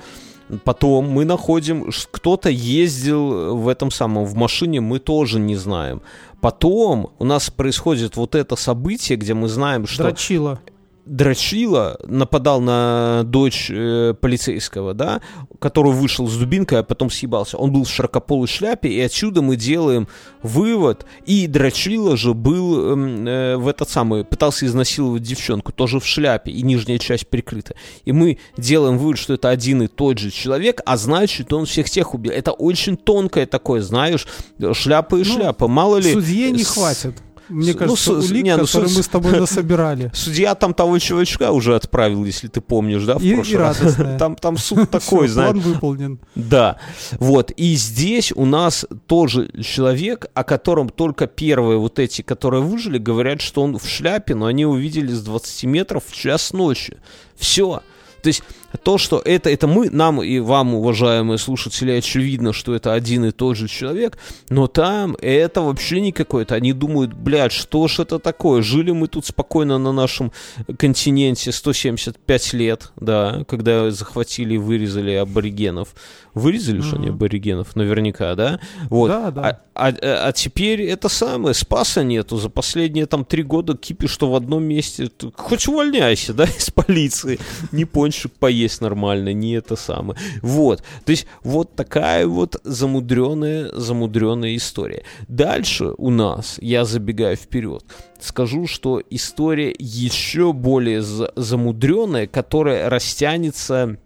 Потом мы находим, кто-то ездил в этом самом, в машине, мы тоже не знаем. Потом у нас происходит вот это событие, где мы знаем, что Дрочила. Дрочила нападал на дочь э, полицейского, да, который вышел с дубинкой, а потом съебался. Он был в широкополой шляпе, и отсюда мы делаем вывод. И Дрочила же был эм, э, в этот самый, пытался изнасиловать девчонку, тоже в шляпе, и нижняя часть прикрыта. И мы делаем вывод, что это один и тот же человек, а значит, он всех тех убил. Это очень тонкое такое, знаешь, шляпа и Ну, шляпа. Мало ли... Судье не с- хватит. Мне с- кажется, ну, с- улик, не, ну, которые с- мы с тобой <laughs> насобирали. Судья там того чувачка уже отправил, если ты помнишь, да, в И- и прошлый раз. радостная. Там, там <laughs> суд такой, знаешь. План выполнен. Да, вот. И здесь у нас тоже человек, о котором только первые вот эти, которые выжили, говорят, что он в шляпе, но они увидели с 20 метров в час ночи. Все. То есть то, что это, это мы, нам и вам, уважаемые слушатели, очевидно, что это один и тот же человек, но там это вообще не какое-то. Они думают, блядь, что ж это такое? Жили мы тут спокойно на нашем континенте 175 лет, да, когда захватили и вырезали аборигенов. Вырезали, что они Мгм. аборигенов? Наверняка, да? Вот. Да, да. А, а- а теперь это самое, спаса нету. За последние там три года кипишь, что в одном месте. Хоть увольняйся, да, <laughs> из полиции. Не пончик поесть нормально, не это самое. Вот. То есть вот такая вот замудренная, замудренная история. Дальше у нас, я забегаю вперед, скажу, что история еще более за- замудренная, которая растянется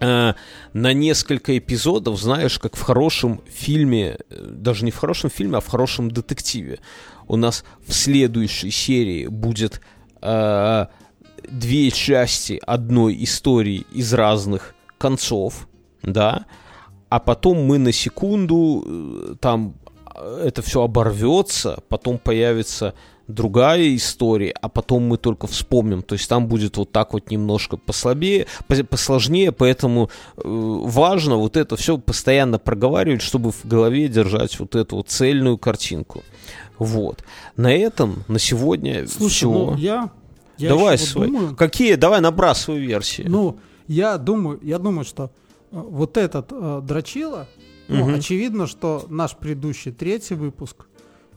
э, на несколько эпизодов, знаешь, как в хорошем фильме, э, даже не в хорошем фильме, а в хорошем детективе. У нас в следующей серии будет э, две части одной истории из разных концов, да, а потом мы на секунду э, там э, это все оборвется, потом появится другая история, а потом мы только вспомним. То есть там будет вот так вот немножко послабее, пос- посложнее, поэтому э, важно вот это все постоянно проговаривать, чтобы в голове держать вот эту вот цельную картинку. Вот. На этом на сегодня Слушай, все. ну я... я Давай ещё вот свой. думаю- Какие? Давай набрасывай версии. Ну, я думаю, я думаю, что э, вот этот э, дрочила, ну, Мгм. очевидно, что наш предыдущий третий выпуск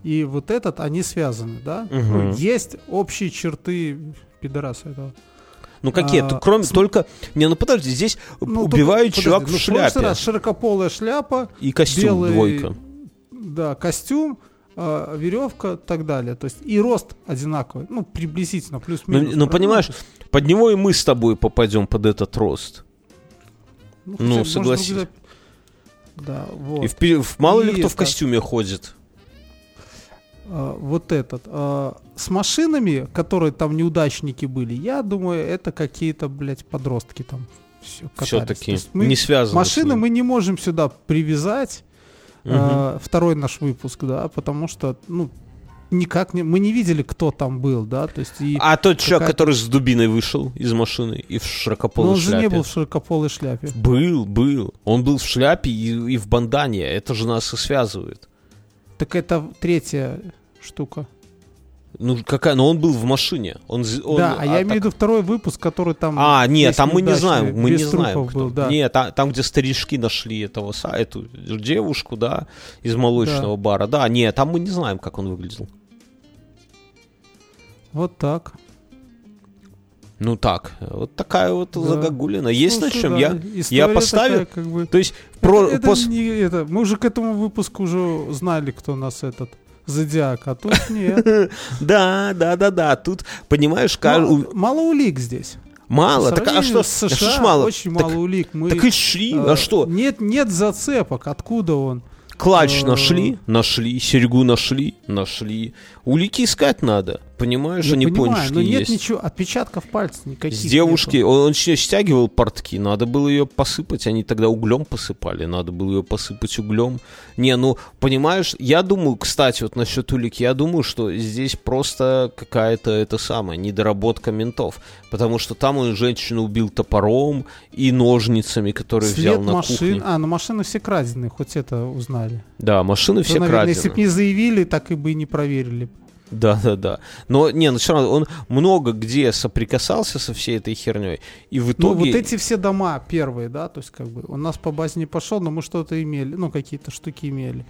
и вот этот, они связаны, да? Мгм. Ну, есть общие черты пидораса этого. Ну какие? А, кроме см- только. Не, ну подожди, здесь Ну, убивают только- чувак подожди, в ну, шляпе. раз широкополая шляпа, И костюм белый, двойка. да, костюм, э, веревка и так далее. То есть и рост одинаковый, ну, приблизительно, Ну, плюс-минус. ну, понимаешь, под него и мы с тобой попадем под этот рост. ну, хотя, может, согласись. Да, вот. И впе- в- мало ли И кто в это- костюме ходит. А, вот этот. а, с машинами, которые там неудачники были, я думаю, это какие-то, блядь, подростки там. Все, Все-таки не связано. с машины мы не можем сюда привязать. А, второй наш выпуск, да, потому что, ну, никак не... Мы не видели, кто там был, да, то есть... И, А тот человек, который с дубиной вышел из машины и в но широкополой он же шляпе. не был в широкополой шляпе. Был, был. Он был в шляпе и, и в бандане. Это же нас и связывает. Так это третья штука. Ну, какая? Но он был в машине. Он, он- да, а, я так- имею в виду второй выпуск, который там... А, нет, там мы не знаем, мы не знаем, кто. был, да. Нет, та- там, где старички нашли этого, эту девушку, да, из молочного бара. Да, нет, там мы не знаем, как он выглядел. Вот так. Ну так, вот такая вот Да. загогулина. Есть Слушай, на чем да, я. история поставил- такая, как бы... То есть про, это, это пос- не это. Мы уже к этому выпуску уже знали, кто нас этот зодиак, а тут <laughs> нет. Да, да, да, да. Тут, понимаешь, Мало, улик здесь. мало. Так, а что, с а что ж США мало? Очень Так- мало улик. Мы, Так и шли, э, а что? Нет, нет зацепок. Откуда он? Клатч э, нашли, нашли, серьгу нашли, нашли. Улики искать надо, понимаешь, Я они понимаю, пончики но нет есть. ничего, отпечатков пальцев никаких. С девушки, нету. он, он стягивал портки, надо было ее посыпать, они тогда углем посыпали, надо было ее посыпать углем. Не, ну, понимаешь, я думаю, кстати, вот насчет улик, я думаю, что здесь просто какая-то, это самое, недоработка ментов, потому что там он женщину убил топором и ножницами, которые взял След на машин. кухне. А, ну машины все краденые, хоть это узнали. Да, машины То, все наверное, крадены. если бы не заявили, так и бы и не проверили. Да, да, да. Но не, ну все равно он много где соприкасался со всей этой херней. И в Ну, итоге. вот эти все дома первые, да, то есть как бы у нас по базе не пошел, но мы что-то имели, ну, какие-то штуки имели.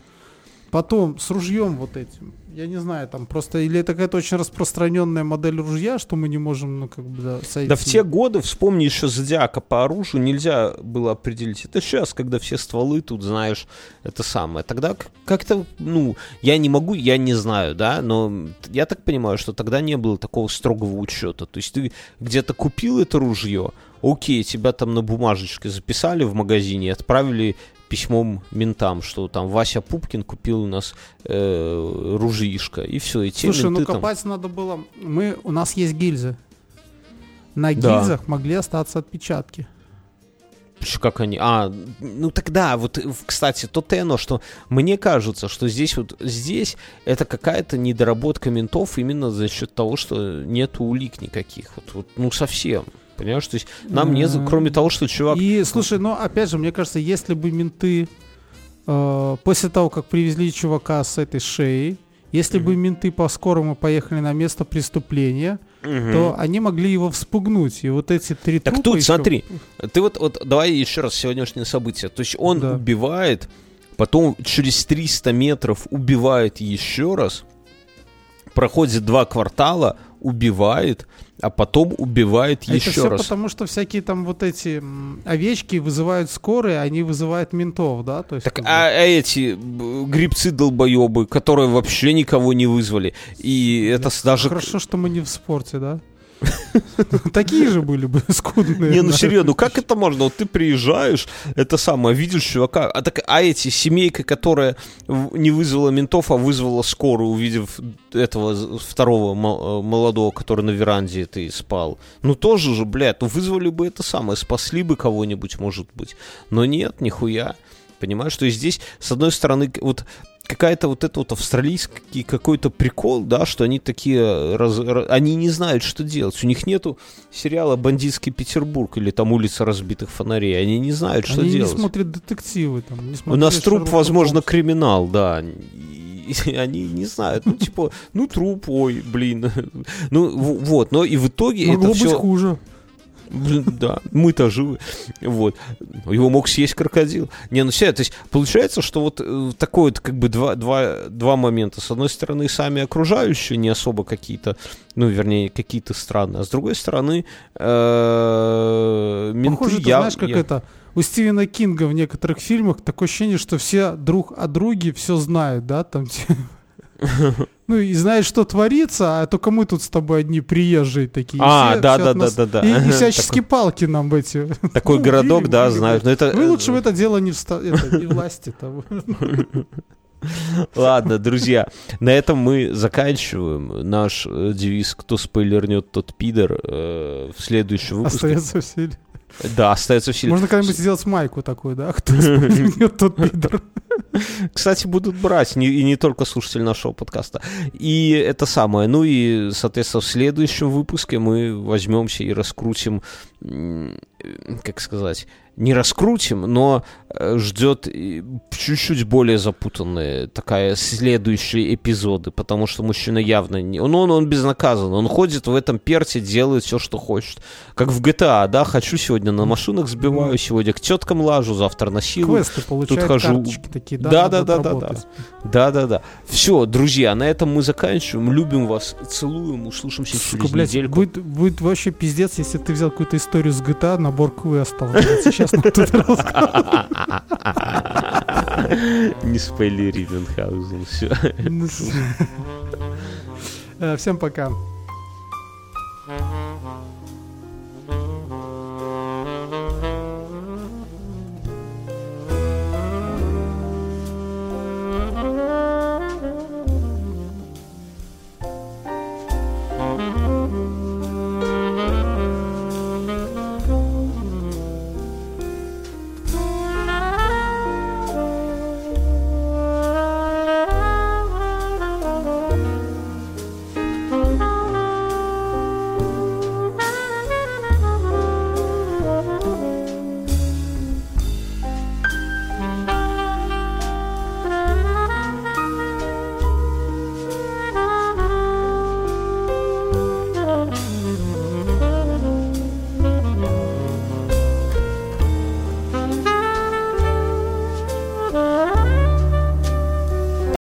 Потом с ружьем вот этим, я не знаю, там просто, или это какая-то очень распространенная модель ружья, что мы не можем, ну, как бы, да, сойти. Да в те годы, вспомни еще зодиака по оружию, нельзя было определить. Это сейчас, когда все стволы тут, знаешь, это самое. Тогда как-то, ну, я не могу, я не знаю, да, но я так понимаю, что тогда не было такого строгого учета. То есть ты где-то купил это ружье, окей, тебя там на бумажечке записали в магазине отправили письмом ментам, что там Вася Пупкин купил у нас э, ружьишко, и все, и те Слушай, ну менты там- копать надо было, мы, у нас есть гильзы. На Да. гильзах могли остаться отпечатки. Как они? А, ну тогда, вот, кстати, то-то и оно, что мне кажется, что здесь вот, здесь это какая-то недоработка ментов именно за счет того, что нету улик никаких. Вот, вот, ну совсем. Понимаешь, то есть нам не, кроме того, что чувак... И, слушай, ну, опять же, мне кажется, если бы менты э, после того, как привезли чувака с этой шеей, если бы Мгм. менты по-скорому поехали на место преступления, Мгм. то они могли его вспугнуть. И вот эти три Так тут, еще- смотри, ты вот, вот давай еще раз сегодняшнее событие. То есть он Да. убивает, потом через 300 метров убивает еще раз, проходит два квартала, убивает, а потом убивает А еще это все раз. потому, что всякие там вот эти овечки вызывают скорые, они вызывают ментов, да? То есть, Так как бы- а эти б, грибцы долбоебы, которые вообще никого не вызвали. И это с- даже... Хорошо, что мы не в спорте, да? Такие же были бы скудные. Не, ну серьезно, ну как это можно? Вот ты приезжаешь, это самое, видишь чувака, а, так, а эти, семейка, которая не вызвала ментов, а вызвала скорую, увидев этого второго э, молодого, который на веранде этой спал. Ну тоже же, блядь, ну вызвали бы это самое, спасли бы кого-нибудь, может быть. Но нет, нихуя. Понимаешь, что здесь, с одной стороны, вот какая-то вот это вот австралийский какой-то прикол, да, что они такие, раз- ра- они не знают, что делать. У них нету сериала «Бандитский Петербург» или там «Улица разбитых фонарей». Они не знают, что Они делать. не смотрят детективы. Там, не У смотрели нас труп, Шерлока возможно, Холмса. криминал, да. И- и <laughs> они не знают. Ну, типа, ну, труп, ой, блин. <laughs> Ну, вот. Но и в итоге Могло это быть все... хуже. Да, мы-то живы. Вот. Его мог съесть крокодил. Не, ну все, то есть получается, что вот э, такой вот как бы два, два, два момента. С одной стороны, сами окружающие не особо какие-то, ну, вернее, какие-то странные. А с другой стороны, э, менты Похоже, ты знаешь, как это... У Стивена Кинга в некоторых фильмах такое ощущение, что все друг о друге все знают, да, там... <laughs> Ну и знают, что творится, а только мы тут с тобой одни приезжие такие. А, все- да, все да, нас- да, да, да. И, и всяческие палки нам в эти... Такой Ну, городок, да, видим, знают. Но это, Вы э, лучше в это дело не, вста... это, не власти того. Ладно, друзья, на этом мы заканчиваем наш э, девиз «Кто спойлернет, тот пидор» э, в следующем выпуске. Остается в силе. Да, остается в силе. Можно когда-нибудь сделать майку такую, да? Кто тот пидор. <laughs> Кстати, будут брать, не, и не только слушатели нашего подкаста. И это самое. Ну и, соответственно, в следующем выпуске мы возьмемся и раскрутим, как сказать, не раскрутим, но ждет чуть-чуть более запутанные такая следующие эпизоды, потому что мужчина явно не... Он, он, он безнаказан, он ходит в этом перте, делает все, что хочет. Как в GTA, да, хочу сегодня на машинах сбиваю, сегодня к теткам лажу, завтра на силу. Квесты получают, хожу. карточки такие, да? Да, да, да, да, да. Да, да, да. Все, друзья, на этом мы заканчиваем. Любим вас, целуем, услышимся Сука, через блядь, недельку. будет, будет вообще пиздец, если ты взял какую-то историю с GTA, набор квестов. Сейчас нам тут. <laughs> <laughs> Не спойлери, Рибенхаузен, все. Ну, <laughs> э, всем пока.